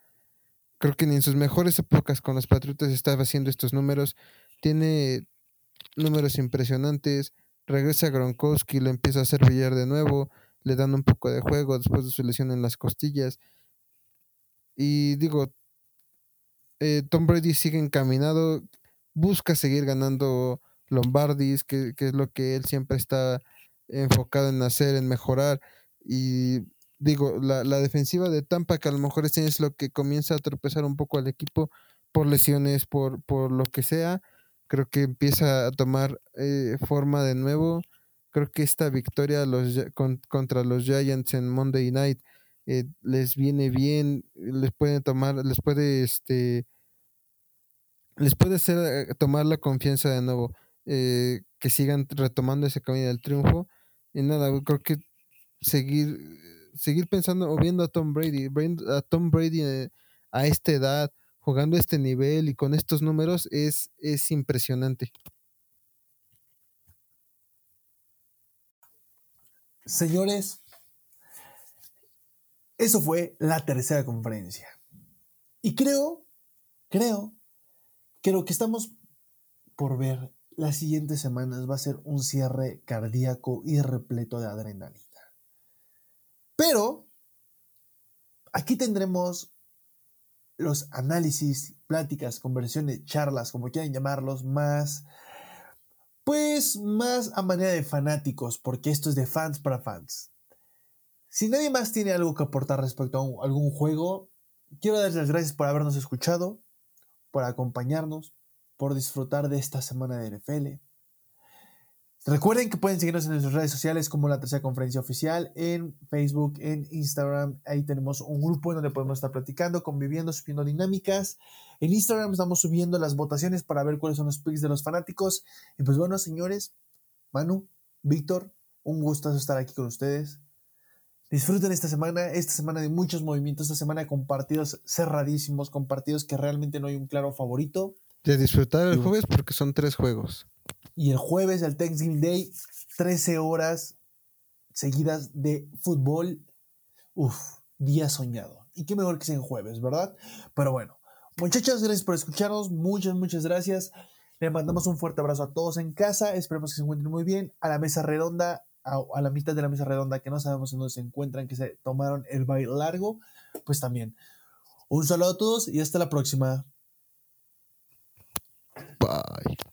Speaker 2: Creo que ni en sus mejores épocas con los Patriotas estaba haciendo estos números. Tiene números impresionantes. Regresa a Gronkowski, lo empieza a hacer brillar de nuevo. Le dan un poco de juego después de su lesión en las costillas. Y digo, eh, Tom Brady sigue encaminado, busca seguir ganando Lombardis, que, que es lo que él siempre está enfocado en hacer, en mejorar. Y digo, la, la defensiva de Tampa, que a lo mejor este es lo que comienza a tropezar un poco al equipo por lesiones, por, por lo que sea, creo que empieza a tomar eh, forma de nuevo. Creo que esta victoria los, con- contra los Giants en Monday Night eh, les viene bien, les puede tomar, les puede este les puede hacer eh, tomar la confianza de nuevo, eh, que sigan retomando ese camino del triunfo. Y nada, creo que seguir, seguir pensando o viendo a Tom Brady, a Tom Brady eh, a esta edad, jugando a este nivel y con estos números es, es impresionante.
Speaker 1: Señores, eso fue la tercera conferencia. Y creo, creo, que lo que estamos por ver las siguientes semanas va a ser un cierre cardíaco y repleto de adrenalina. Pero aquí tendremos los análisis, pláticas, conversiones, charlas, como quieran llamarlos, más, pues más a manera de fanáticos, porque esto es de fans para fans. Si nadie más tiene algo que aportar respecto a algún juego, quiero darles las gracias por habernos escuchado, por acompañarnos, por disfrutar de esta semana de NFL. Recuerden que pueden seguirnos en nuestras redes sociales como la tercera conferencia oficial, en Facebook, en Instagram. Ahí tenemos un grupo en donde podemos estar platicando, conviviendo, subiendo dinámicas. En Instagram estamos subiendo las votaciones para ver cuáles son los picks de los fanáticos. Y pues bueno, señores, Manu, Víctor, un gustazo estar aquí con ustedes. Disfruten esta semana, esta semana de muchos movimientos, esta semana con partidos cerradísimos, con partidos que realmente no hay un claro favorito.
Speaker 2: De disfrutar el jueves porque son tres juegos.
Speaker 1: Y el jueves, el Thanksgiving Day, 13 horas seguidas de fútbol. Uf, día soñado. Y qué mejor que sea en jueves, ¿verdad? Pero bueno, muchachos, gracias por escucharnos. Muchas, muchas gracias. Le mandamos un fuerte abrazo a todos en casa. Esperemos que se encuentren muy bien. A la mesa redonda, a, la mitad de la mesa redonda, que no sabemos en dónde se encuentran, que se tomaron el baile largo, pues también. Un saludo a todos y hasta la próxima.
Speaker 2: Bye.